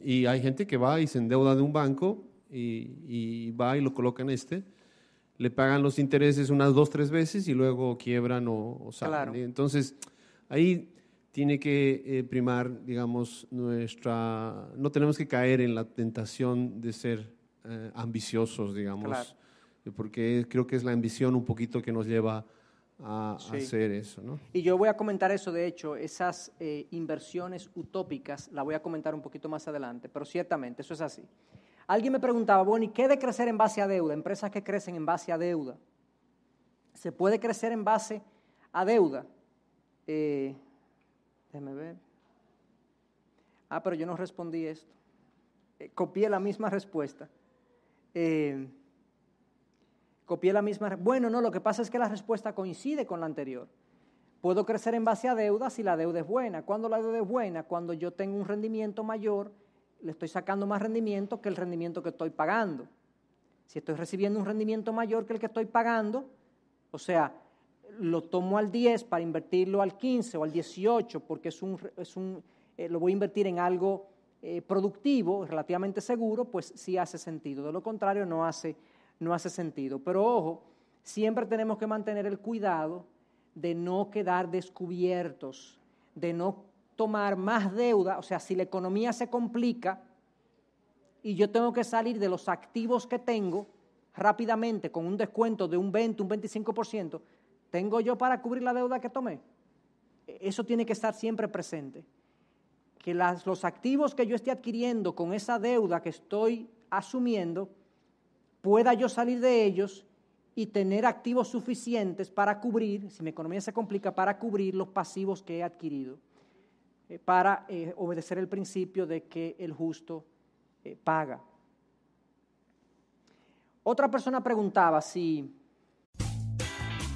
y hay gente que va y se endeuda de un banco y, va y lo coloca en este, le pagan los intereses unas dos, tres veces y luego quiebran o, salen. Entonces, ahí tiene que eh, primar, digamos, nuestra... No tenemos que caer en la tentación de ser eh, ambiciosos, digamos, porque creo que es la ambición un poquito que nos lleva a, hacer eso. ¿no? Y yo voy a comentar eso, de hecho, esas eh, inversiones utópicas, la voy a comentar un poquito más adelante, pero ciertamente eso es así. Alguien me preguntaba, bueno, ¿y qué de crecer en base a deuda? Empresas que crecen en base a deuda. ¿Se puede crecer en base a deuda? Eh, déjeme ver. Ah, pero yo no respondí esto. Eh, copié la misma respuesta. Eh, copié la misma. Bueno, no, lo que pasa es que la respuesta coincide con la anterior. Puedo crecer en base a deuda si la deuda es buena. ¿Cuándo la deuda es buena? Cuando yo tengo un rendimiento mayor le estoy sacando más rendimiento que el rendimiento que estoy pagando. Si estoy recibiendo un rendimiento mayor que el que estoy pagando, o sea, lo tomo al 10 para invertirlo al 15 o al 18 porque es un, es un, eh, lo voy a invertir en algo eh, productivo, relativamente seguro, pues sí hace sentido. De lo contrario, no hace, no hace sentido. Pero ojo, siempre tenemos que mantener el cuidado de no quedar descubiertos, de no tomar más deuda, o sea, si la economía se complica y yo tengo que salir de los activos que tengo rápidamente con un descuento de un 20, un 25%, ¿tengo yo para cubrir la deuda que tomé? Eso tiene que estar siempre presente. Que los activos que yo esté adquiriendo con esa deuda que estoy asumiendo, pueda yo salir de ellos y tener activos suficientes para cubrir, si mi economía se complica, para cubrir los pasivos que he adquirido, eh, para eh, obedecer el principio de que el justo eh, paga. Otra persona preguntaba si...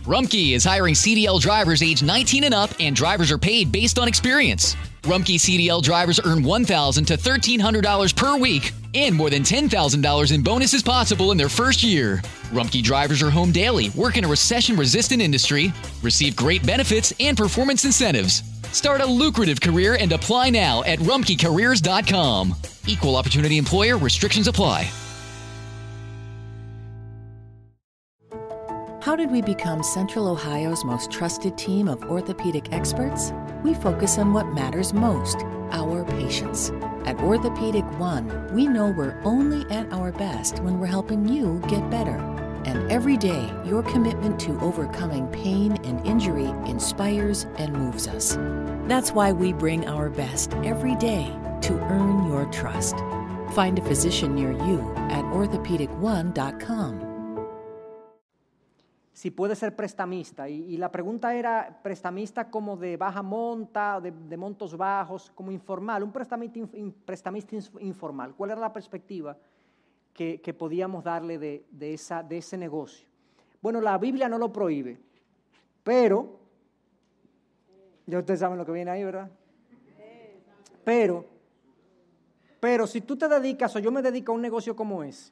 Rumkey is hiring CDL drivers age 19 and up, and drivers are paid based on experience. Rumkey CDL drivers earn $1,000 to $1,300 per week and more than $10,000 in bonuses possible in their first year. Rumkey drivers are home daily, work in a recession resistant industry, receive great benefits and performance incentives. Start a lucrative career and apply now at rumkeycareers.com. Equal opportunity employer restrictions apply. How did we become Central Ohio's most trusted team of orthopedic experts? We focus on what matters most our patients. At Orthopedic One, we know we're only at our best when we're helping you get better. And every day, your commitment to overcoming pain and injury inspires and moves us. That's why we bring our best every day to earn your trust. Find a physician near you at orthopedic1.com. si puede ser prestamista. Y, la pregunta era, prestamista como de baja monta, de, montos bajos, como informal, un prestamista, prestamista informal. ¿Cuál era la perspectiva que, podíamos darle de, esa, de ese negocio? Bueno, la Biblia no lo prohíbe, pero, ya ustedes saben lo que viene ahí, ¿verdad? Pero, pero si tú te dedicas o yo me dedico a un negocio como ese,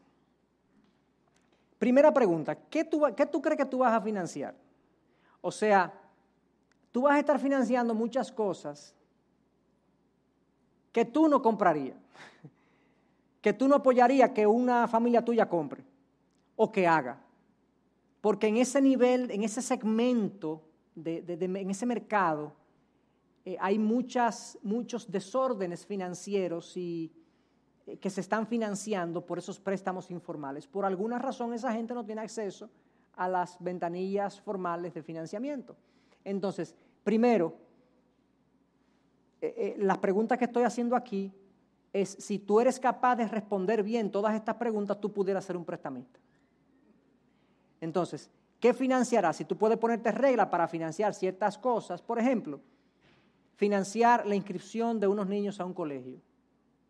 Primera pregunta, ¿qué tú, ¿qué tú crees que tú vas a financiar? O sea, tú vas a estar financiando muchas cosas que tú no comprarías, que tú no apoyarías que una familia tuya compre o que haga. Porque en ese nivel, en ese segmento, en ese mercado, eh, hay muchas, muchos desórdenes financieros y eh, que se están financiando por esos préstamos informales. Por alguna razón esa gente no tiene acceso a las ventanillas formales de financiamiento. Entonces, primero, eh, las preguntas que estoy haciendo aquí es si tú eres capaz de responder bien todas estas preguntas, tú pudieras ser un prestamista. Entonces, ¿qué financiarás? Si tú puedes ponerte reglas para financiar ciertas cosas, por ejemplo, financiar la inscripción de unos niños a un colegio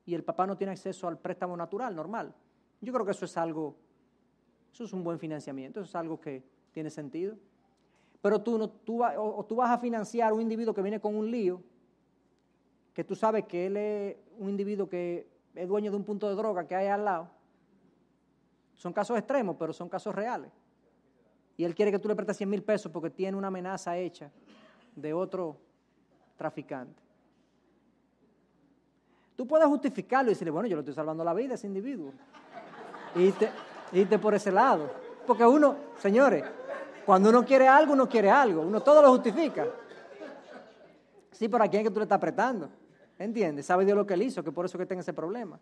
y el papá no tiene acceso al préstamo natural, normal. Yo creo que eso es algo, eso es un buen financiamiento, eso es algo que tiene sentido. Pero tú, no, tú, o, tú vas a financiar un individuo que viene con un lío, que tú sabes que él es un individuo que es dueño de un punto de droga que hay al lado. Son casos extremos, pero son casos reales. Y él quiere que tú le prestes 100 mil pesos porque tiene una amenaza hecha de otro traficante. Tú puedes justificarlo y decirle, bueno, yo le estoy salvando la vida a ese individuo. Y irte, por ese lado. Porque uno, señores, cuando uno quiere algo, uno quiere algo. Uno todo lo justifica. Sí, pero ¿a quién es que tú le estás apretando? ¿Entiendes? Sabe Dios lo que él hizo, que por eso que tenga ese problema.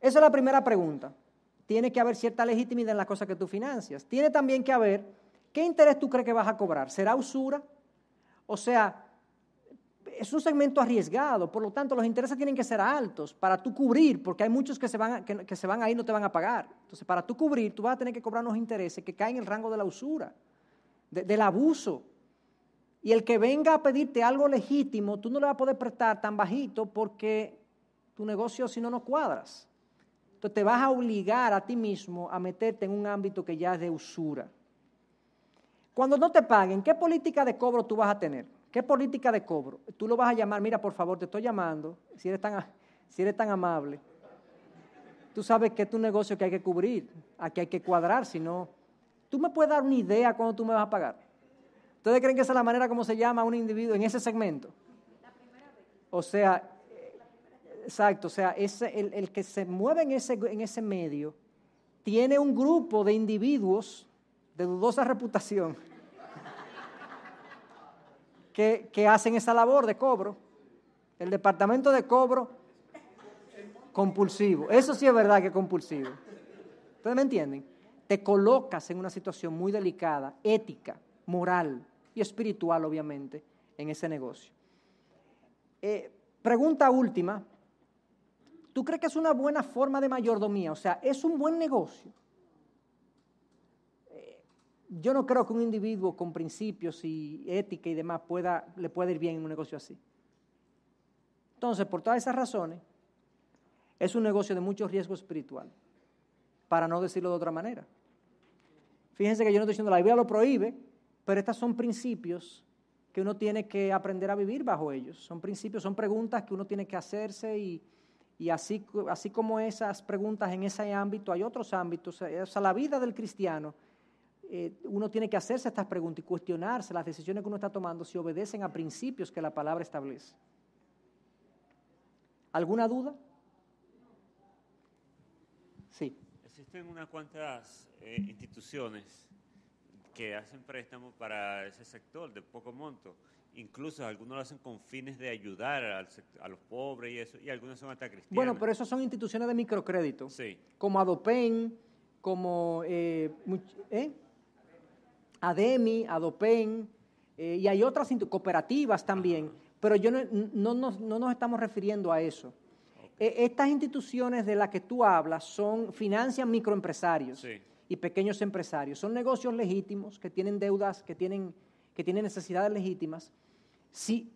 Esa es la primera pregunta. Tiene que haber cierta legitimidad en las cosas que tú financias. Tiene también que haber, ¿qué interés tú crees que vas a cobrar? ¿Será usura? O sea, es un segmento arriesgado, por lo tanto los intereses tienen que ser altos para tú cubrir, porque hay muchos que se van, a, que, se van ahí y no te van a pagar. Entonces, para tú cubrir, tú vas a tener que cobrar unos intereses que caen en el rango de la usura, del abuso. Y el que venga a pedirte algo legítimo, tú no le vas a poder prestar tan bajito porque tu negocio si no no cuadras. Entonces te vas a obligar a ti mismo a meterte en un ámbito que ya es de usura. Cuando no te paguen, ¿qué política de cobro tú vas a tener? ¿Qué política de cobro? Tú lo vas a llamar, mira, por favor, te estoy llamando, si eres tan, si eres tan amable. Tú sabes que es tu negocio que hay que cubrir, aquí hay que cuadrar, si no... ¿Tú me puedes dar una idea cuándo tú me vas a pagar? ¿Ustedes creen que esa es la manera como se llama a un individuo en ese segmento? O sea, exacto, o sea, ese, el, el, que se mueve en ese, en ese medio tiene un grupo de individuos de dudosa reputación que, que hacen esa labor de cobro. El departamento de cobro compulsivo. Eso sí es verdad que es compulsivo. ¿Ustedes me entienden? Te colocas en una situación muy delicada, ética, moral y espiritual, obviamente, en ese negocio. Eh, pregunta última. ¿Tú crees que es una buena forma de mayordomía? O sea, ¿es un buen negocio? Eh, yo no creo que un individuo con principios y ética y demás pueda, le pueda ir bien en un negocio así. Entonces, por todas esas razones, es un negocio de mucho riesgo espiritual, para no decirlo de otra manera. Fíjense que yo no estoy diciendo la Biblia lo prohíbe, pero estos son principios que uno tiene que aprender a vivir bajo ellos. Son principios, son preguntas que uno tiene que hacerse y, así, así como esas preguntas en ese ámbito, hay otros ámbitos. O sea, la vida del cristiano, eh, uno tiene que hacerse estas preguntas y cuestionarse las decisiones que uno está tomando si obedecen a principios que la palabra establece. ¿Alguna duda? Sí. Existen unas cuantas eh, instituciones que hacen préstamos para ese sector de poco monto. Incluso algunos lo hacen con fines de ayudar a los pobres y eso, y algunos son hasta cristianos. Bueno, pero eso son instituciones de microcrédito. Sí. Como Adopen, como eh, ¿eh? Ademi, Adopen, y hay otras cooperativas también. Pero yo no, no nos estamos refiriendo a eso. E, estas instituciones de las que tú hablas son, financian microempresarios y pequeños empresarios. Son negocios legítimos que tienen deudas, que tienen, que tienen necesidades legítimas. Si,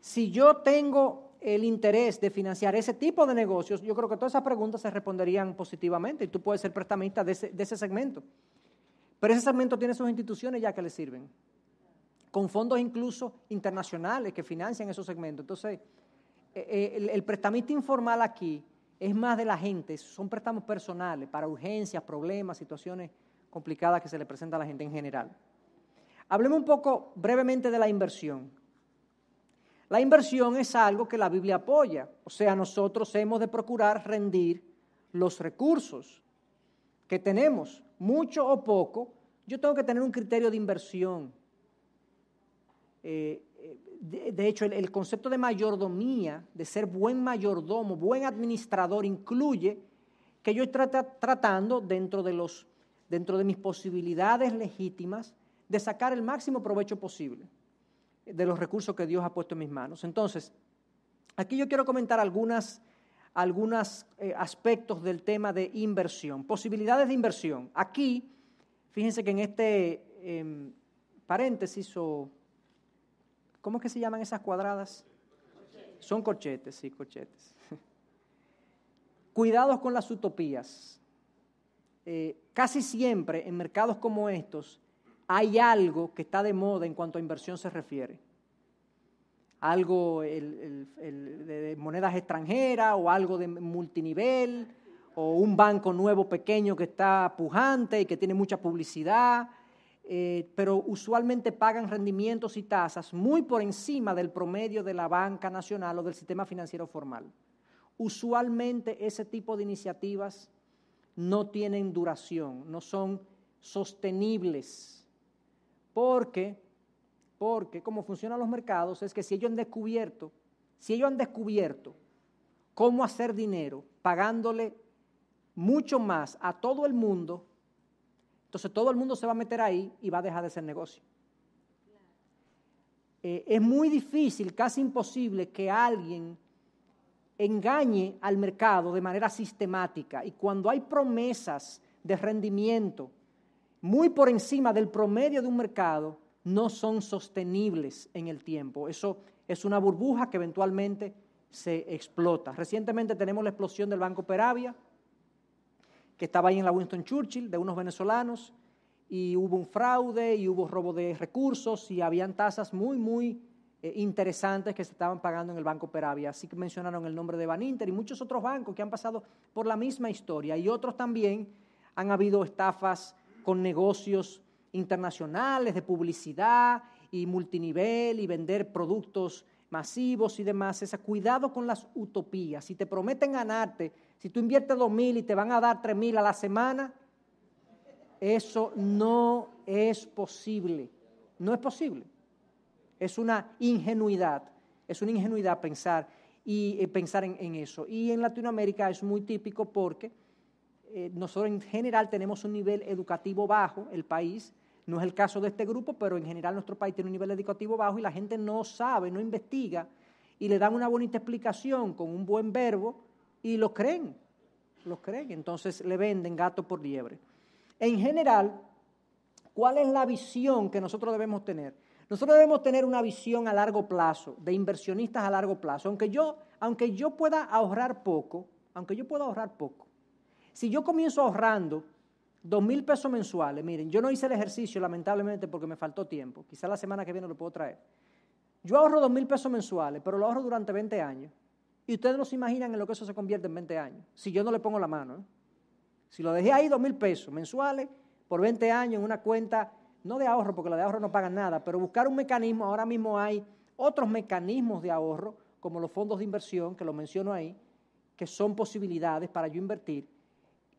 si yo tengo el interés de financiar ese tipo de negocios, yo creo que todas esas preguntas se responderían positivamente y tú puedes ser prestamista de ese, de ese segmento. Pero ese segmento tiene sus instituciones ya que le sirven, con fondos incluso internacionales que financian esos segmentos. Entonces, eh, el, el, prestamista informal aquí es más de la gente, son préstamos personales para urgencias, problemas, situaciones complicadas que se le presenta a la gente en general. Hablemos un poco brevemente de la inversión. La inversión es algo que la Biblia apoya, o sea, nosotros hemos de procurar rendir los recursos que tenemos, mucho o poco. Yo tengo que tener un criterio de inversión. Eh, de, hecho, el, concepto de mayordomía, de ser buen mayordomo, buen administrador, incluye que yo estoy tratando dentro de, los, dentro de mis posibilidades legítimas de sacar el máximo provecho posible de los recursos que Dios ha puesto en mis manos. Entonces, aquí yo quiero comentar algunos algunas, eh, aspectos del tema de inversión, posibilidades de inversión. Aquí, fíjense que en este em, paréntesis o ¿Cómo es que se llaman esas cuadradas? Son corchetes, sí, corchetes. Cuidados con las utopías. Eh, casi siempre en mercados como estos hay algo que está de moda en cuanto a inversión se refiere. Algo de monedas extranjeras o algo de multinivel o un banco nuevo pequeño que está pujante y que tiene mucha publicidad eh, pero usualmente pagan rendimientos y tasas muy por encima del promedio de la banca nacional o del sistema financiero formal. Usualmente ese tipo de iniciativas no tienen duración, no son sostenibles, porque, porque como funcionan los mercados es que si ellos han descubierto, si ellos han descubierto cómo hacer dinero pagándole mucho más a todo el mundo entonces todo el mundo se va a meter ahí y va a dejar de ser negocio. Eh, es muy difícil, casi imposible, que alguien engañe al mercado de manera sistemática. Y cuando hay promesas de rendimiento muy por encima del promedio de un mercado, no son sostenibles en el tiempo. Eso es una burbuja que eventualmente se explota. Recientemente tenemos la explosión del Banco Peravia, que estaba ahí en la Winston Churchill, de unos venezolanos, y hubo un fraude y hubo robo de recursos y habían tasas muy, muy eh, interesantes que se estaban pagando en el Banco Peravia. Así que mencionaron el nombre de Baninter y muchos otros bancos que han pasado por la misma historia. Y otros también han habido estafas con negocios internacionales de publicidad y multinivel y vender productos masivos y demás. Ese cuidado con las utopías. Si te prometen ganarte si tú inviertes dos mil y te van a dar tres mil a la semana, eso no es posible. No es posible. Es una ingenuidad, es una ingenuidad pensar, y, eh, pensar en, eso. Y en Latinoamérica es muy típico porque eh, nosotros en general tenemos un nivel educativo bajo, el país, no es el caso de este grupo, pero en general nuestro país tiene un nivel educativo bajo y la gente no sabe, no investiga y le dan una bonita explicación con un buen verbo y lo creen, lo creen. Entonces le venden gato por liebre. En general, ¿cuál es la visión que nosotros debemos tener? Nosotros debemos tener una visión a largo plazo, de inversionistas a largo plazo. Aunque yo, aunque yo pueda ahorrar poco, aunque yo pueda ahorrar poco, si yo comienzo ahorrando dos mil pesos mensuales, miren, yo no hice el ejercicio lamentablemente porque me faltó tiempo, quizá la semana que viene lo puedo traer. Yo ahorro dos mil pesos mensuales, pero lo ahorro durante 20 años. Y ustedes no se imaginan en lo que eso se convierte en 20 años, si yo no le pongo la mano. ¿eh? Si lo dejé ahí dos mil pesos mensuales por 20 años en una cuenta no de ahorro, porque la de ahorro no pagan nada, pero buscar un mecanismo, ahora mismo hay otros mecanismos de ahorro, como los fondos de inversión, que lo menciono ahí, que son posibilidades para yo invertir,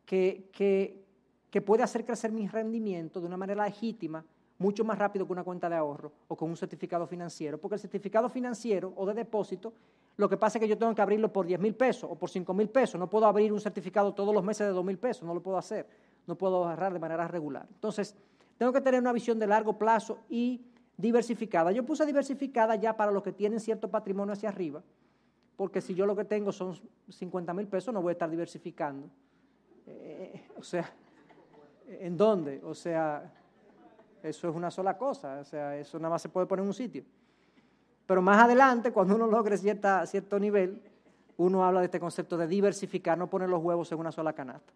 que, que, que puede hacer crecer mi rendimiento de una manera legítima, mucho más rápido que una cuenta de ahorro o con un certificado financiero, porque el certificado financiero o de depósito, lo que pasa es que yo tengo que abrirlo por 10 mil pesos o por 5 mil pesos, no puedo abrir un certificado todos los meses de 2 mil pesos, no lo puedo hacer, no puedo ahorrar de manera regular. Entonces, tengo que tener una visión de largo plazo y diversificada. Yo puse diversificada ya para los que tienen cierto patrimonio hacia arriba, porque si yo lo que tengo son 50 mil pesos, no voy a estar diversificando. Eh, o sea, ¿en dónde? O sea, eso es una sola cosa, o sea, eso nada más se puede poner en un sitio. Pero más adelante, cuando uno logre cierta, cierto nivel, uno habla de este concepto de diversificar, no poner los huevos en una sola canasta.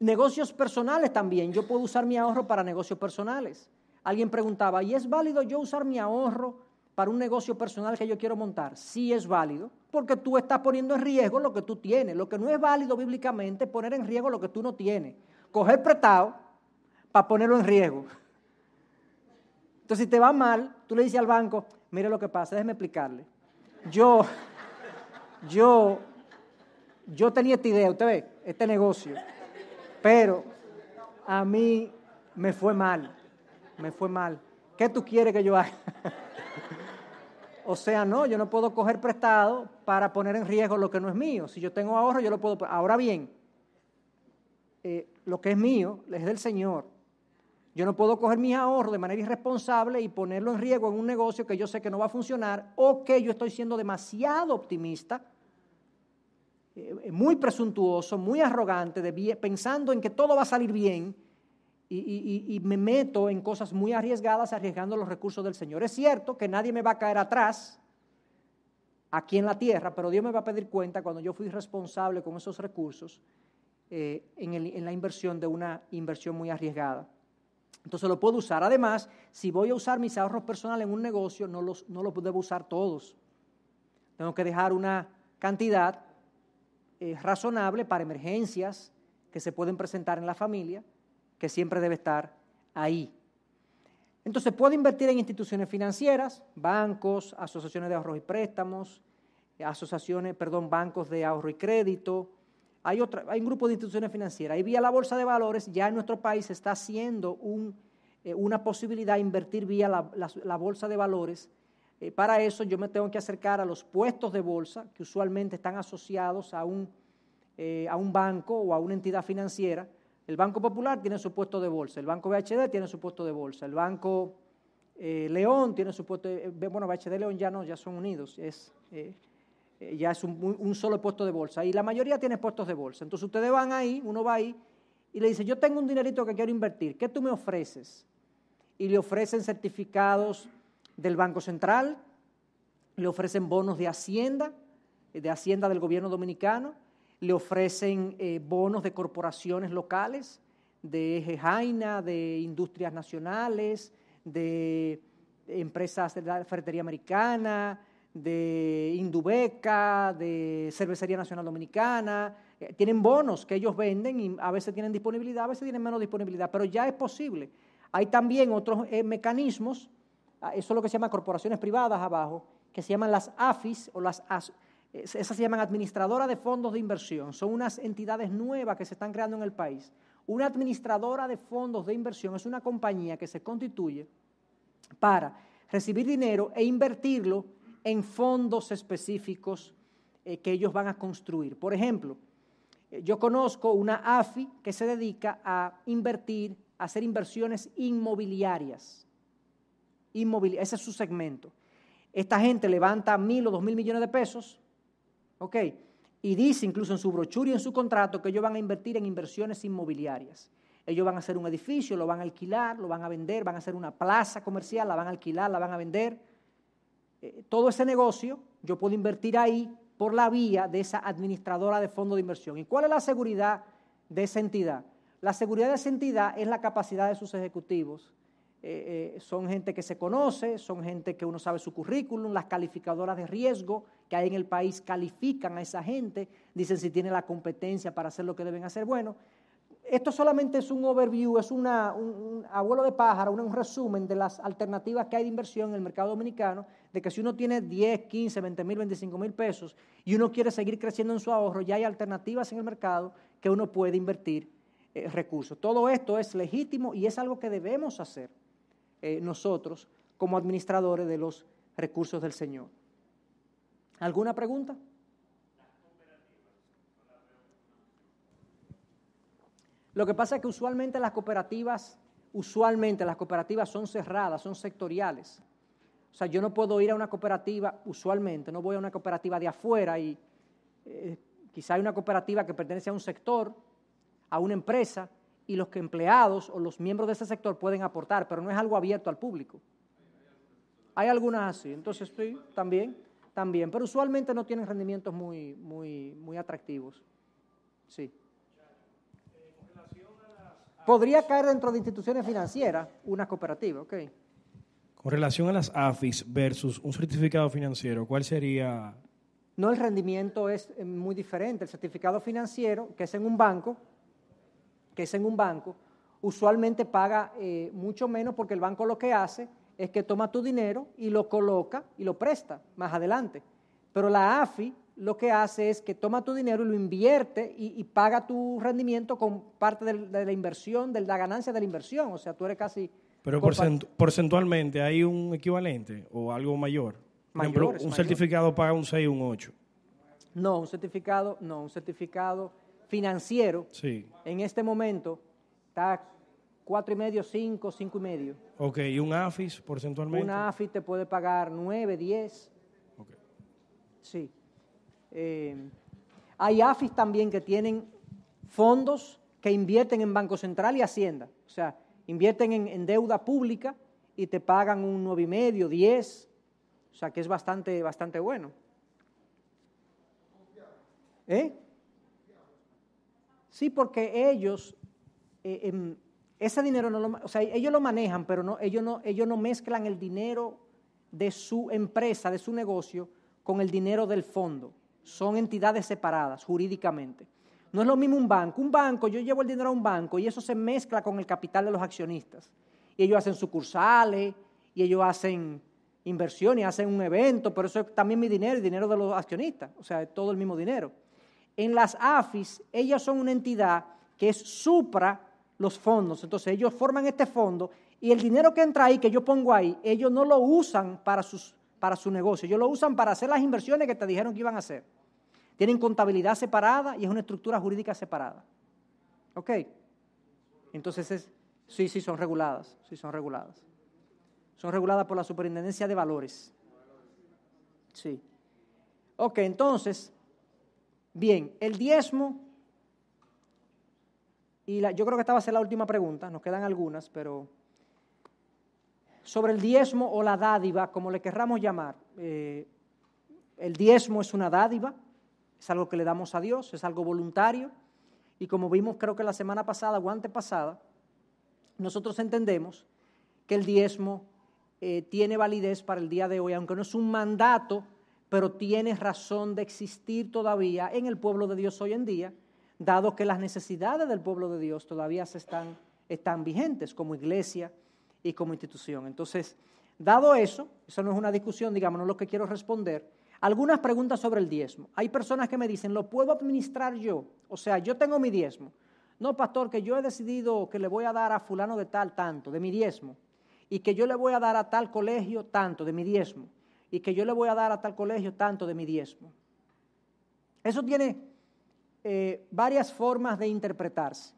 Negocios personales también. Yo puedo usar mi ahorro para negocios personales. Alguien preguntaba, ¿y es válido yo usar mi ahorro para un negocio personal que yo quiero montar? Sí es válido, porque tú estás poniendo en riesgo lo que tú tienes. Lo que no es válido bíblicamente es poner en riesgo lo que tú no tienes. Coger prestado para ponerlo en riesgo. Entonces, si te va mal, tú le dices al banco, mire lo que pasa, déjeme explicarle. Yo, yo, yo tenía esta idea, usted ve, este negocio pero a mí me fue mal, me fue mal. ¿Qué tú quieres que yo haga? o sea, no, yo no puedo coger prestado para poner en riesgo lo que no es mío. Si yo tengo ahorro, yo lo puedo. Ahora bien, eh, lo que es mío es del Señor. Yo no puedo coger mis ahorros de manera irresponsable y ponerlo en riesgo en un negocio que yo sé que no va a funcionar o que yo estoy siendo demasiado optimista eh, muy presuntuoso, muy arrogante, pensando en que todo va a salir bien y, me meto en cosas muy arriesgadas arriesgando los recursos del Señor. Es cierto que nadie me va a caer atrás aquí en la tierra, pero Dios me va a pedir cuenta cuando yo fui responsable con esos recursos eh, en, la inversión de una inversión muy arriesgada. Entonces lo puedo usar. Además, si voy a usar mis ahorros personales en un negocio, no los, no los debo usar todos. Tengo que dejar una cantidad eh, razonable para emergencias que se pueden presentar en la familia, que siempre debe estar ahí. Entonces, puedo invertir en instituciones financieras, bancos, asociaciones de ahorros y préstamos, asociaciones, perdón, bancos de ahorro y crédito. Hay, otra, hay un grupo de instituciones financieras. Y vía la bolsa de valores, ya en nuestro país se está haciendo eh, una posibilidad de invertir vía la bolsa de valores eh, para eso yo me tengo que acercar a los puestos de bolsa que usualmente están asociados a un, eh, a un banco o a una entidad financiera. El Banco Popular tiene su puesto de bolsa, el Banco BHD tiene su puesto de bolsa, el Banco León tiene su puesto, de, bueno, BHD León ya no, ya son unidos, es, ya es un, solo puesto de bolsa y la mayoría tiene puestos de bolsa. Entonces ustedes van ahí, uno va ahí y le dice, yo tengo un dinerito que quiero invertir, ¿qué tú me ofreces? Y le ofrecen certificados del Banco Central, le ofrecen bonos de Hacienda, eh, de Hacienda del gobierno dominicano, le ofrecen eh, bonos de corporaciones locales, de Jaina, de industrias nacionales, de empresas de la ferretería americana, de Indubeca, de Cervecería Nacional Dominicana. Eh, tienen bonos que ellos venden y a veces tienen disponibilidad, a veces tienen menos disponibilidad, pero ya es posible. Hay también otros mecanismos Ah, eso es lo que se llama corporaciones privadas abajo, que se llaman las AFIS o las esas se llaman administradoras de fondos de inversión. Son unas entidades nuevas que se están creando en el país. Una administradora de fondos de inversión es una compañía que se constituye para recibir dinero e invertirlo en fondos específicos eh, que ellos van a construir. Por ejemplo, eh, yo conozco una AFI que se dedica a invertir, a hacer inversiones inmobiliarias. ese es su segmento. Esta gente levanta mil o dos mil millones de pesos, ¿ok? Y dice incluso en su brochure y en su contrato que ellos van a invertir en inversiones inmobiliarias. Ellos van a hacer un edificio, lo van a alquilar, lo van a vender, van a hacer una plaza comercial, la van a alquilar, la van a vender. Eh, todo ese negocio yo puedo invertir ahí por la vía de esa administradora de fondo de inversión. ¿Y cuál es la seguridad de esa entidad? La seguridad de esa entidad es la capacidad de sus ejecutivos eh, eh, son gente que se conoce, son gente que uno sabe su currículum, las calificadoras de riesgo que hay en el país califican a esa gente, dicen si tiene la competencia para hacer lo que deben hacer. Bueno, esto solamente es un overview, es un, abuelo de pájaro, un, resumen de las alternativas que hay de inversión en el mercado dominicano, de que si uno tiene 10, 15, 20 mil, 25 mil pesos y uno quiere seguir creciendo en su ahorro, ya hay alternativas en el mercado que uno puede invertir eh, recursos. Todo esto es legítimo y es algo que debemos hacer. Eh, nosotros como administradores de los recursos del Señor. ¿Alguna pregunta? Lo que pasa es que usualmente las cooperativas, usualmente las cooperativas son cerradas, son sectoriales. O sea, yo no puedo ir a una cooperativa, usualmente, no voy a una cooperativa de afuera y eh, quizá hay una cooperativa que pertenece a un sector, a una empresa, y los que empleados o los miembros de ese sector pueden aportar, pero no es algo abierto al público. Hay algunas así, entonces estoy también, también, pero usualmente no tienen rendimientos muy, muy, muy atractivos. Sí. Podría caer dentro de instituciones financieras una cooperativa, ok. Con relación a las AFIS versus un certificado financiero, ¿cuál sería? No, el rendimiento es eh, muy diferente. El certificado financiero, que es en un banco, que es en un banco, usualmente paga eh, mucho menos porque el banco lo que hace es que toma tu dinero y lo coloca y lo presta más adelante. Pero la AFI lo que hace es que toma tu dinero y lo invierte y, paga tu rendimiento con parte de, la inversión, de la ganancia de la inversión. O sea, tú eres casi... Pero porcentualmente hay un equivalente o algo mayor. Por ejemplo, un certificado paga un 6 o un 8. No, un certificado, no, un certificado financiero, en este momento está cuatro y medio, cinco, cinco y medio. Ok, ¿y un AFIS porcentualmente? Un AFIS te puede pagar nueve, diez. Okay. Sí. Eh, hay AFIS también que tienen fondos que invierten en Banco Central y Hacienda. O sea, invierten en, deuda pública y te pagan un nueve y medio, diez. O sea, que es bastante, bastante bueno. ¿Eh? Sí, porque ellos, eh, em, ese dinero no lo, o sea, ellos lo manejan, pero no, ellos, no, ellos no mezclan el dinero de su empresa, de su negocio, con el dinero del fondo. Son entidades separadas jurídicamente. No es lo mismo un banco. Un banco, yo llevo el dinero a un banco y eso se mezcla con el capital de los accionistas. Y ellos hacen sucursales, y ellos hacen inversiones, hacen un evento, pero eso es también mi dinero y dinero de los accionistas. O sea, es todo el mismo dinero. En las AFIS, ellas son una entidad que es supra los fondos. Entonces ellos forman este fondo y el dinero que entra ahí, que yo pongo ahí, ellos no lo usan para, sus, para su negocio, ellos lo usan para hacer las inversiones que te dijeron que iban a hacer. Tienen contabilidad separada y es una estructura jurídica separada. ¿Ok? Entonces, es, sí, sí, son reguladas, sí, son reguladas. Son reguladas por la Superintendencia de Valores. Sí. Ok, entonces, Bien, el diezmo, y yo creo que esta va a ser la última pregunta, nos quedan algunas, pero sobre el diezmo o la dádiva, como le querramos llamar. Eh, el diezmo es una dádiva, es algo que le damos a Dios, es algo voluntario, y como vimos creo que la semana pasada o antepasada, nosotros entendemos que el diezmo eh, tiene validez para el día de hoy, aunque no es un mandato pero tiene razón de existir todavía en el pueblo de Dios hoy en día, dado que las necesidades del pueblo de Dios todavía se están, están vigentes como iglesia y como institución. Entonces, dado eso, eso no es una discusión, digamos, no es lo que quiero responder, algunas preguntas sobre el diezmo. Hay personas que me dicen, ¿lo puedo administrar yo? O sea, yo tengo mi diezmo. No, pastor, que yo he decidido que le voy a dar a fulano de tal tanto, de mi diezmo y que yo le voy a dar a tal colegio tanto de mi diezmo, y que yo le voy a dar a tal colegio tanto de mi diezmo. Eso tiene eh, varias formas de interpretarse.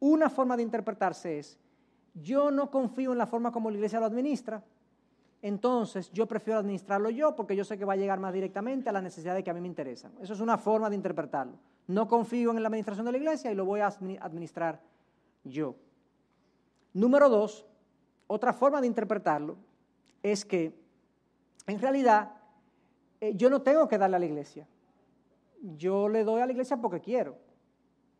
Una forma de interpretarse es, yo no confío en la forma como la iglesia lo administra, entonces yo prefiero administrarlo yo porque yo sé que va a llegar más directamente a las necesidades que a mí me interesan. Eso es una forma de interpretarlo. No confío en la administración de la iglesia y lo voy a administrar yo. Número dos, otra forma de interpretarlo es que en realidad eh, yo no tengo que darle a la iglesia. Yo le doy a la iglesia porque quiero.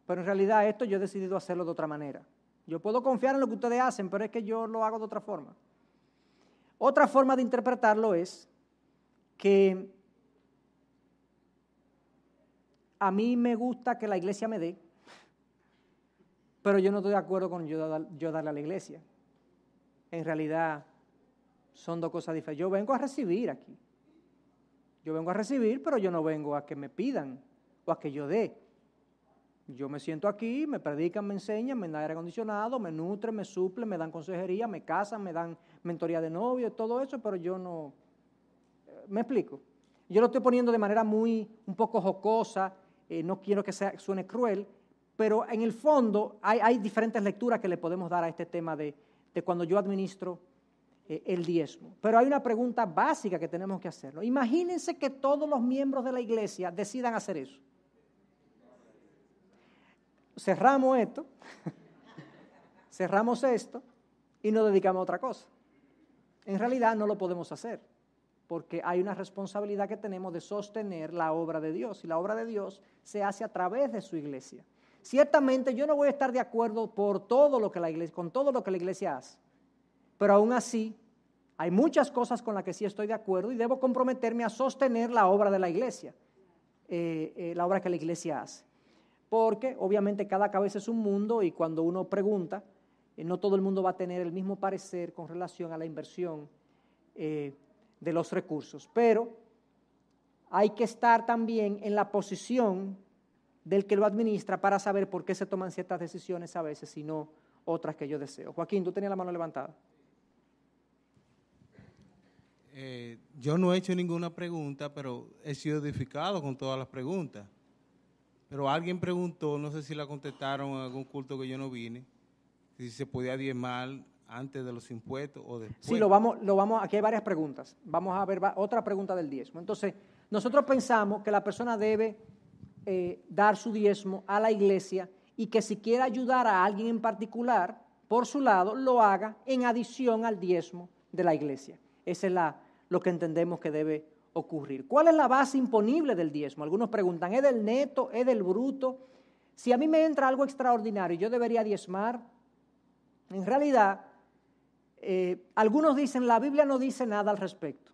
Pero en realidad esto yo he decidido hacerlo de otra manera. Yo puedo confiar en lo que ustedes hacen, pero es que yo lo hago de otra forma. Otra forma de interpretarlo es que a mí me gusta que la iglesia me dé, pero yo no estoy de acuerdo con yo, darle a la iglesia. En realidad son dos cosas diferentes. Yo vengo a recibir aquí. Yo vengo a recibir, pero yo no vengo a que me pidan o a que yo dé. Yo me siento aquí, me predican, me enseñan, me dan aire acondicionado, me nutren, me suplen, me dan consejería, me casan, me dan mentoría de novio, todo eso, pero yo no... ¿Me explico? Yo lo estoy poniendo de manera muy, un poco jocosa, eh, no quiero que sea, suene cruel, pero en el fondo hay, diferentes lecturas que le podemos dar a este tema de, cuando yo administro eh, el diezmo. Pero hay una pregunta básica que tenemos que hacerlo. Imagínense que todos los miembros de la iglesia decidan hacer eso cerramos esto, cerramos esto y nos dedicamos a otra cosa. En realidad no lo podemos hacer, porque hay una responsabilidad que tenemos de sostener la obra de Dios, y la obra de Dios se hace a través de su iglesia. Ciertamente yo no voy a estar de acuerdo por todo lo que la iglesia, con todo lo que la iglesia hace, pero aún así hay muchas cosas con las que sí estoy de acuerdo y debo comprometerme a sostener la obra de la iglesia, eh, eh, la obra que la iglesia hace porque obviamente cada cabeza es un mundo y cuando uno pregunta, eh, no todo el mundo va a tener el mismo parecer con relación a la inversión eh, de los recursos, pero hay que estar también en la posición del que lo administra para saber por qué se toman ciertas decisiones a veces y no otras que yo deseo. Joaquín, tú tenías la mano levantada. Eh, yo no he hecho ninguna pregunta, pero he sido edificado con todas las preguntas. Pero alguien preguntó, no sé si la contestaron en algún culto que yo no vine, si se podía diezmar antes de los impuestos o después. Sí, lo vamos, lo vamos, aquí hay varias preguntas. Vamos a ver otra pregunta del diezmo. Entonces, nosotros pensamos que la persona debe eh, dar su diezmo a la iglesia y que si quiere ayudar a alguien en particular, por su lado, lo haga en adición al diezmo de la iglesia. Esa es la, lo que entendemos que debe ocurrir. ¿Cuál es la base imponible del diezmo? Algunos preguntan, ¿es del neto? ¿Es del bruto? Si a mí me entra algo extraordinario, yo debería diezmar. En realidad, eh, algunos dicen, la Biblia no dice nada al respecto.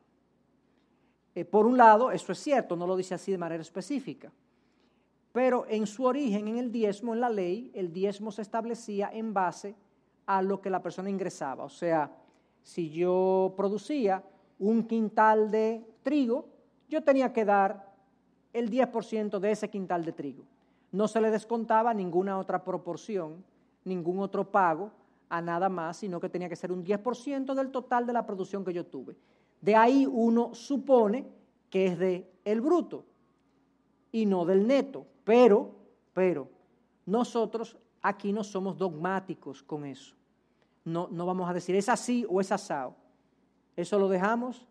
Eh, por un lado, eso es cierto, no lo dice así de manera específica. Pero en su origen, en el diezmo, en la ley, el diezmo se establecía en base a lo que la persona ingresaba. O sea, si yo producía un quintal de trigo, yo tenía que dar el 10% de ese quintal de trigo. No se le descontaba ninguna otra proporción, ningún otro pago a nada más, sino que tenía que ser un 10% del total de la producción que yo tuve. De ahí uno supone que es de el bruto y no del neto. Pero, pero, nosotros aquí no somos dogmáticos con eso. No, no vamos a decir es así o es asado. Eso lo dejamos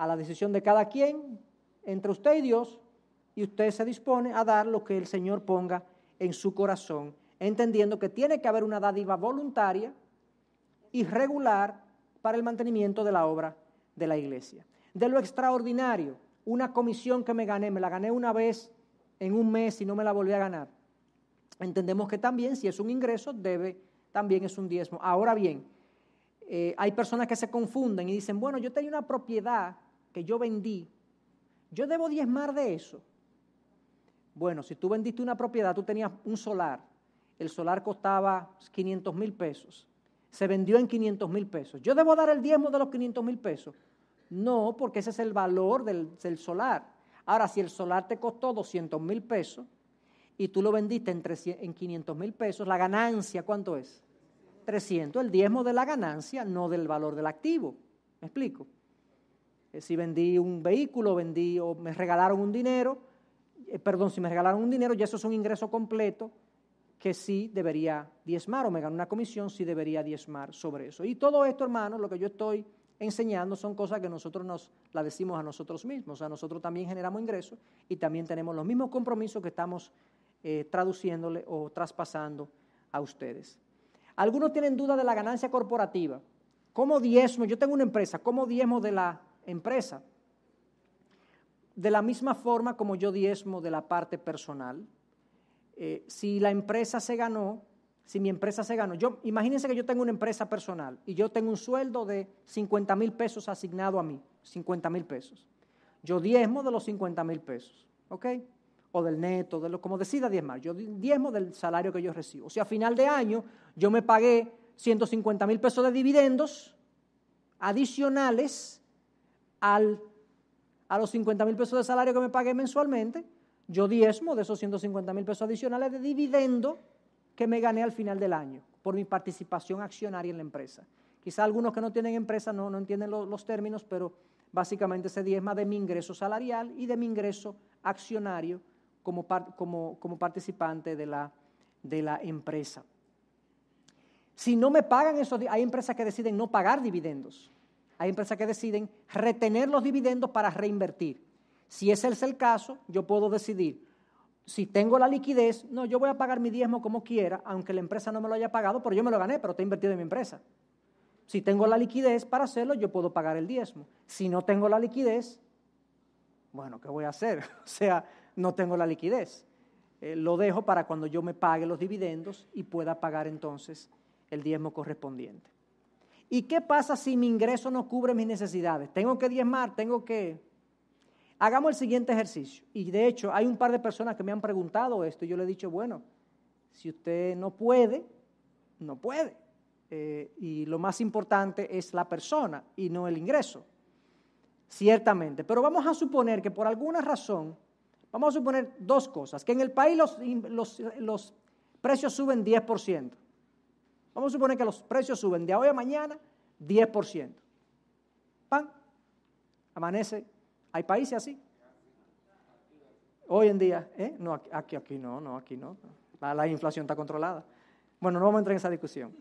a la decisión de cada quien, entre usted y Dios, y usted se dispone a dar lo que el Señor ponga en su corazón, entendiendo que tiene que haber una dádiva voluntaria y regular para el mantenimiento de la obra de la iglesia. De lo extraordinario, una comisión que me gané, me la gané una vez en un mes y no me la volví a ganar. Entendemos que también, si es un ingreso, debe, también es un diezmo. Ahora bien, eh, hay personas que se confunden y dicen, bueno, yo tenía una propiedad que yo vendí, yo debo diezmar de eso. Bueno, si tú vendiste una propiedad, tú tenías un solar, el solar costaba 500 mil pesos, se vendió en 500 mil pesos. ¿Yo debo dar el diezmo de los 500 mil pesos? No, porque ese es el valor del, solar. Ahora, si el solar te costó 200 mil pesos y tú lo vendiste en, en 500 mil pesos, la ganancia, ¿cuánto es? 300, el diezmo de la ganancia, no del valor del activo. ¿Me explico? Eh, si vendí un vehículo, vendí o me regalaron un dinero, eh, perdón, si me regalaron un dinero, ya eso es un ingreso completo que sí debería diezmar, o me gano una comisión, sí debería diezmar sobre eso. Y todo esto, hermano, lo que yo estoy enseñando son cosas que nosotros nos la decimos a nosotros mismos. O sea, nosotros también generamos ingresos y también tenemos los mismos compromisos que estamos eh, traduciéndole o traspasando a ustedes. Algunos tienen duda de la ganancia corporativa. ¿Cómo diezmo? Yo tengo una empresa, ¿cómo diezmo de la empresa? De la misma forma como yo diezmo de la parte personal. Eh, si la empresa se ganó, si mi empresa se ganó, yo, imagínense que yo tengo una empresa personal y yo tengo un sueldo de 50 mil pesos asignado a mí, 50 mil pesos. Yo diezmo de los 50 mil pesos, ¿ok? O del neto, de lo, como decida diezmar. Yo diezmo del salario que yo recibo. O sea, a final de año yo me pagué 150 mil pesos de dividendos adicionales al, a los 50 mil pesos de salario que me pagué mensualmente yo diezmo de esos 150 mil pesos adicionales de dividendo que me gané al final del año por mi participación accionaria en la empresa. Quizá algunos que no tienen empresa no, no entienden los términos, pero básicamente se diezma de mi ingreso salarial y de mi ingreso accionario como, como, como participante de la, de la empresa. Si no me pagan esos, hay empresas que deciden no pagar dividendos. Hay empresas que deciden retener los dividendos para reinvertir. Si ese es el caso, yo puedo decidir, si tengo la liquidez, no, yo voy a pagar mi diezmo como quiera, aunque la empresa no me lo haya pagado, pero yo me lo gané, pero he invertido en mi empresa. Si tengo la liquidez para hacerlo, yo puedo pagar el diezmo. Si no tengo la liquidez, bueno, ¿qué voy a hacer? O sea, no tengo la liquidez. Eh, lo dejo para cuando yo me pague los dividendos y pueda pagar entonces el diezmo correspondiente. ¿Y qué pasa si mi ingreso no cubre mis necesidades? Tengo que diezmar, tengo que Hagamos el siguiente ejercicio. Y de hecho, hay un par de personas que me han preguntado esto y yo le he dicho, bueno, si usted no puede, no puede. Eh, y lo más importante es la persona y no el ingreso. Ciertamente. Pero vamos a suponer que por alguna razón, vamos a suponer dos cosas, que en el país los, los, los precios suben 10%. Vamos a suponer que los precios suben de hoy a mañana 10%. Pan, amanece hay países así. Hoy en día, ¿eh? No, aquí, aquí no, no, aquí no. La, inflación está controlada. Bueno, no vamos a entrar en esa discusión.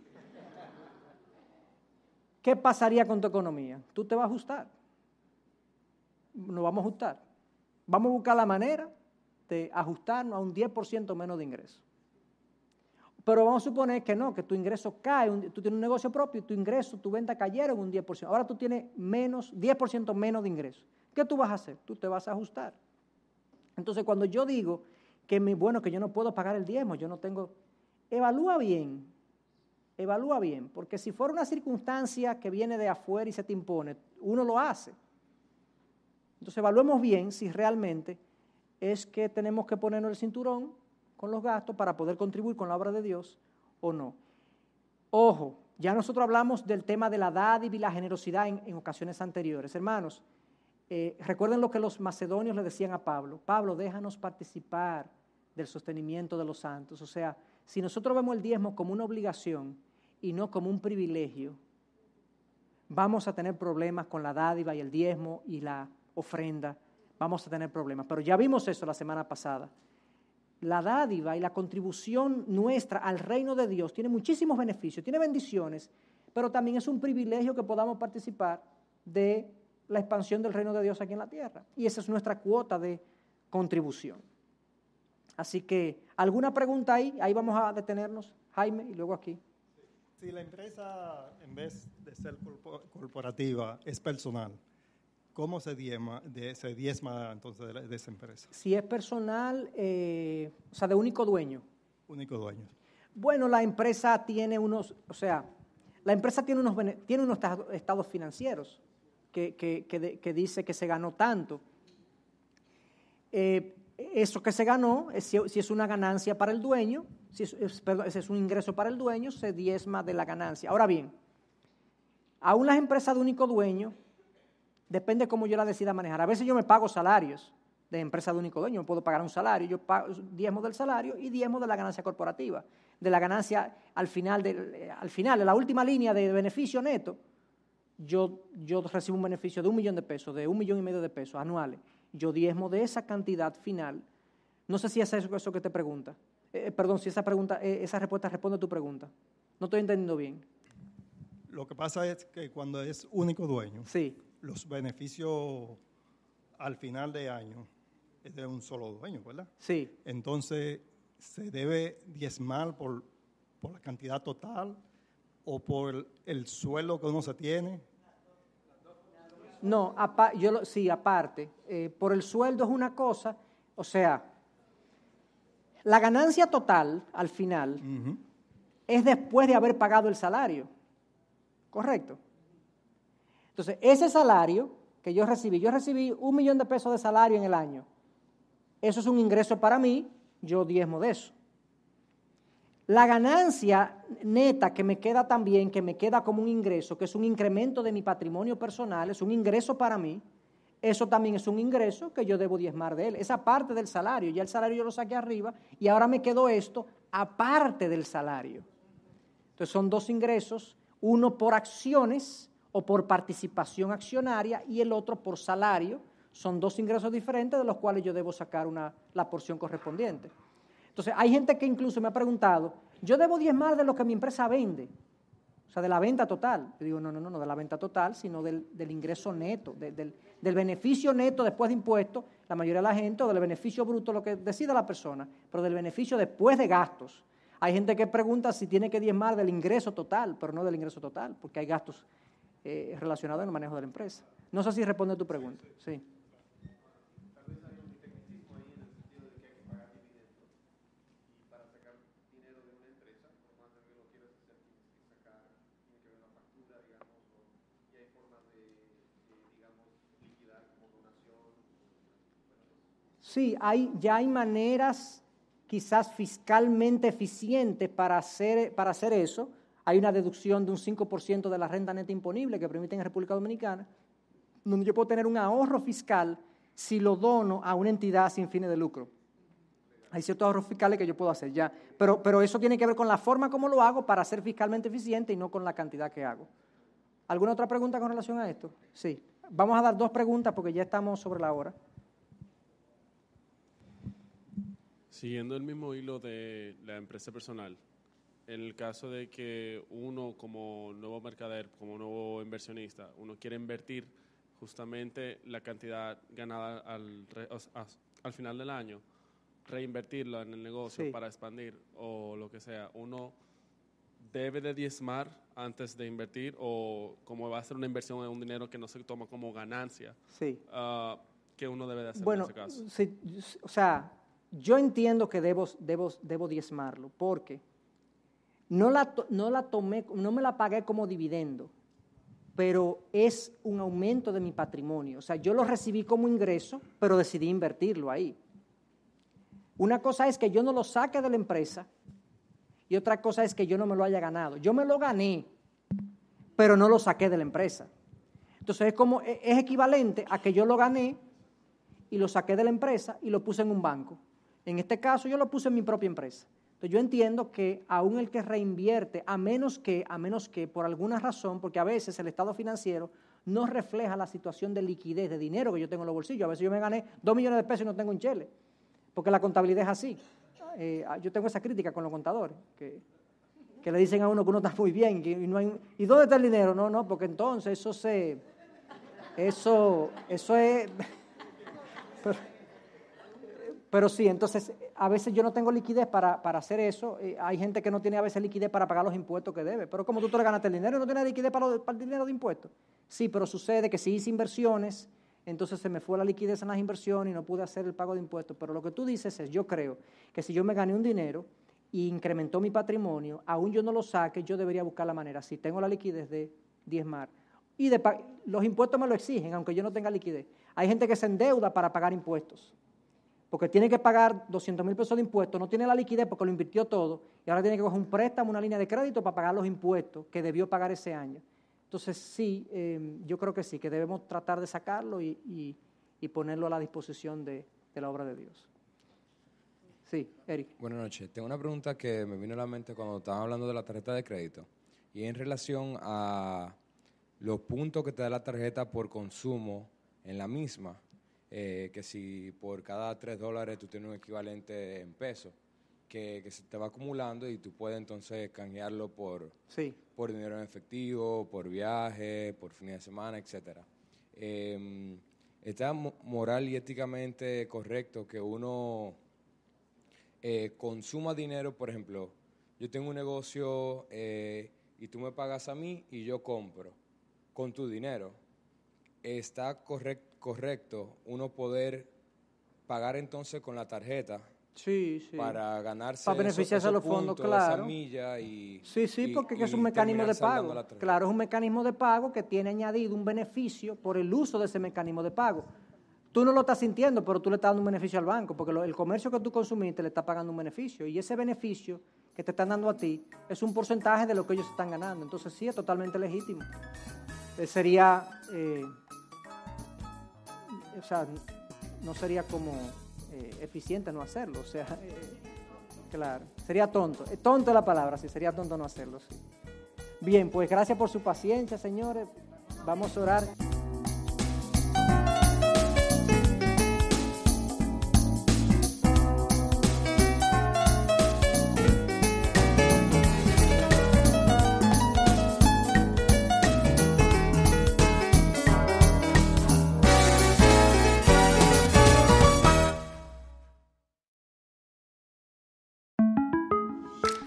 ¿Qué pasaría con tu economía? Tú te vas a ajustar. Nos vamos a ajustar. Vamos a buscar la manera de ajustarnos a un 10% menos de ingreso. Pero vamos a suponer que no, que tu ingreso cae, tú tienes un negocio propio y tu ingreso, tu venta cayeron un 10%. Ahora tú tienes menos, 10% menos de ingreso. ¿Qué tú vas a hacer? Tú te vas a ajustar. Entonces, cuando yo digo que, mi, bueno, que yo no puedo pagar el diezmo, yo no tengo, evalúa bien, evalúa bien, porque si fuera una circunstancia que viene de afuera y se te impone, uno lo hace. Entonces, evaluemos bien si realmente es que tenemos que ponernos el cinturón con los gastos para poder contribuir con la obra de Dios o no. Ojo, ya nosotros hablamos del tema de la dádiva y la generosidad en ocasiones anteriores. Hermanos, eh, recuerden lo que los macedonios le decían a Pablo, Pablo, déjanos participar del sostenimiento de los santos. O sea, si nosotros vemos el diezmo como una obligación y no como un privilegio, vamos a tener problemas con la dádiva y el diezmo y la ofrenda, vamos a tener problemas. Pero ya vimos eso la semana pasada. La dádiva y la contribución nuestra al reino de Dios tiene muchísimos beneficios, tiene bendiciones, pero también es un privilegio que podamos participar de la expansión del reino de Dios aquí en la tierra. Y esa es nuestra cuota de contribución. Así que, ¿alguna pregunta ahí? Ahí vamos a detenernos, Jaime, y luego aquí. Si la empresa, en vez de ser corporativa, es personal, ¿cómo se diezma, se diezma entonces de, esa empresa? Si es personal, eh, o sea, de único dueño. Único dueño. Bueno, la empresa tiene unos, o sea, la empresa tiene unos, tiene unos estados financieros que, dice que se ganó tanto. Eh, eso que se ganó, si, es una ganancia para el dueño, si es, perdón, es un ingreso para el dueño, se diezma de la ganancia. Ahora bien, aún las empresas de único dueño, depende cómo yo la decida manejar. A veces yo me pago salarios de empresa de único dueño, puedo pagar un salario, yo pago diezmo del salario y diezmo de la ganancia corporativa. de la ganancia al final, de, al final, en la última línea de beneficio neto, yo, yo recibo un beneficio de un millón de pesos, de un millón y medio de pesos anuales. Yo diezmo de esa cantidad final. No sé si es eso, eso que te pregunta. Eh, eh, perdón, si esa, pregunta, eh, esa respuesta responde a tu pregunta. No estoy entendiendo bien. Lo que pasa es que cuando es único dueño, sí. Los beneficios al final de año es de un solo dueño, ¿verdad? Sí. Entonces, ¿se debe diezmar por, por la cantidad total o por el, suelo que uno se tiene? No, yo sí, aparte. por el sueldo es una cosa, o sea, la ganancia total al final es después de haber pagado el salario. ¿Correcto? Entonces, ese salario que yo recibí, yo recibí un millón de pesos de salario en el año. Eso es un ingreso para mí, yo diezmo de eso. La ganancia neta que me queda también, que me queda como un ingreso, que es un incremento de mi patrimonio personal, es un ingreso para mí, eso también es un ingreso que yo debo diezmar de él. Esa parte del salario, ya el salario yo lo saqué arriba y ahora me quedó esto aparte del salario. Entonces son dos ingresos, uno por acciones o por participación accionaria y el otro por salario. Son dos ingresos diferentes de los cuales yo debo sacar una, la porción correspondiente. Entonces hay gente que incluso me ha preguntado, yo debo diezmar de lo que mi empresa vende. O sea, de la venta total. Yo digo, no, no, no, no de la venta total, sino del, ingreso neto, del, del, beneficio neto después de impuestos, la mayoría de la gente, o del beneficio bruto, lo que decida la persona, pero del beneficio después de gastos. Hay gente que pregunta si tiene que diezmar del ingreso total, pero no del ingreso total, porque hay gastos eh, relacionados en el manejo de la empresa. No sé si responde a tu pregunta. Sí. Sí, hay, ya hay maneras quizás fiscalmente eficientes para hacer, para hacer eso. Hay una deducción de un 5% de la renta neta imponible que permite en República Dominicana, donde yo puedo tener un ahorro fiscal si lo dono a una entidad sin fines de lucro. Hay ciertos ahorros fiscales que yo puedo hacer ya, pero, pero eso tiene que ver con la forma como lo hago para ser fiscalmente eficiente y no con la cantidad que hago. ¿Alguna otra pregunta con relación a esto? Sí. Vamos a dar dos preguntas porque ya estamos sobre la hora. Siguiendo el mismo hilo de la empresa personal, el caso de que uno como nuevo mercader, como nuevo inversionista, uno quiere invertir justamente la cantidad ganada al, al final del año, reinvertirla en el negocio para expandir o lo que sea, uno debe de diezmar antes de invertir o como va a ser una inversión en un dinero que no se toma como ganancia, sí. Uh, ¿qué uno debe de hacer en ese caso? O sea, yo entiendo que debo, debo, debo diezmarlo, porque no la, no la tomé, no me la pagué como dividendo, pero es un aumento de mi patrimonio. O sea, yo lo recibí como ingreso, pero decidí invertirlo ahí. Una cosa es que yo no lo saque de la empresa y otra cosa es que yo no me lo haya ganado. Yo me lo gané, pero no lo saqué de la empresa. Entonces es como es equivalente a que yo lo gané y lo saqué de la empresa y lo puse en un banco. En este caso yo lo puse en mi propia empresa. Entonces yo entiendo que aún el que reinvierte, a menos que, a menos que por alguna razón, porque a veces el estado financiero no refleja la situación de liquidez, de dinero que yo tengo en los bolsillos. A veces yo me gané dos millones de pesos y no tengo un chele, porque la contabilidad es así. Eh, yo tengo esa crítica con los contadores, que, le dicen a uno que uno está muy bien y, no hay, ¿y dónde está el dinero? No, no, porque entonces eso se, eso, eso es... sí, entonces a veces yo no tengo liquidez para, hacer eso. Eh, hay gente que no tiene a veces liquidez para pagar los impuestos que debe. Pero como tú te le ganaste el dinero y no tienes liquidez para, el dinero de impuestos. Sí, pero sucede que si hice inversiones, entonces se me fue la liquidez en las inversiones y no pude hacer el pago de impuestos. Pero lo que tú dices es, yo creo que si yo me gané un dinero y incrementó mi patrimonio, aún yo no lo saque, yo debería buscar la manera, si tengo la liquidez de diezmar. Y de, los impuestos me lo exigen, aunque yo no tenga liquidez. Hay gente que se endeuda para pagar impuestos porque tiene que pagar 200 mil pesos de impuestos, no tiene la liquidez porque lo invirtió todo, y ahora tiene que coger un préstamo, una línea de crédito para pagar los impuestos que debió pagar ese año. Entonces sí, em, yo creo que sí, que debemos tratar de sacarlo y, ponerlo a la disposición de, la obra de Dios. Sí, Eric. Buenas noches. Tengo una pregunta que me vino a la mente cuando estaban hablando de la tarjeta de crédito y en relación a los puntos que te da la tarjeta por consumo en la misma, eh, que si por cada 3 dólares tú tienes un equivalente en pesos, que, se te va acumulando y tú puedes entonces canjearlo por, por dinero en efectivo, por viaje, por fin de semana, etcétera. Eh, ¿Está moral y éticamente correcto que uno eh, consuma dinero? Por ejemplo, yo tengo un negocio eh, y tú me pagas a mí y yo compro con tu dinero. ¿Está correcto uno poder pagar entonces con la tarjeta? Sí, sí. Para ganarse para beneficiarse los fondos, claro. y, sí, sí, porque es un mecanismo de pago. Claro, es un mecanismo de pago que tiene añadido un beneficio por el uso de ese mecanismo de pago. Tú no lo estás sintiendo, pero tú le estás dando un beneficio al banco, porque el comercio que tú consumiste le está pagando un beneficio y ese beneficio que te están dando a ti es un porcentaje de lo que ellos están ganando. Entonces sí, es totalmente legítimo. Eh, sería, eh, o sea, no sería como eh, eficiente no hacerlo. O sea, claro, sería tonto. tonto es la palabra, sí, sería tonto no hacerlo. Bien, pues gracias por su paciencia, señores. Vamos a orar.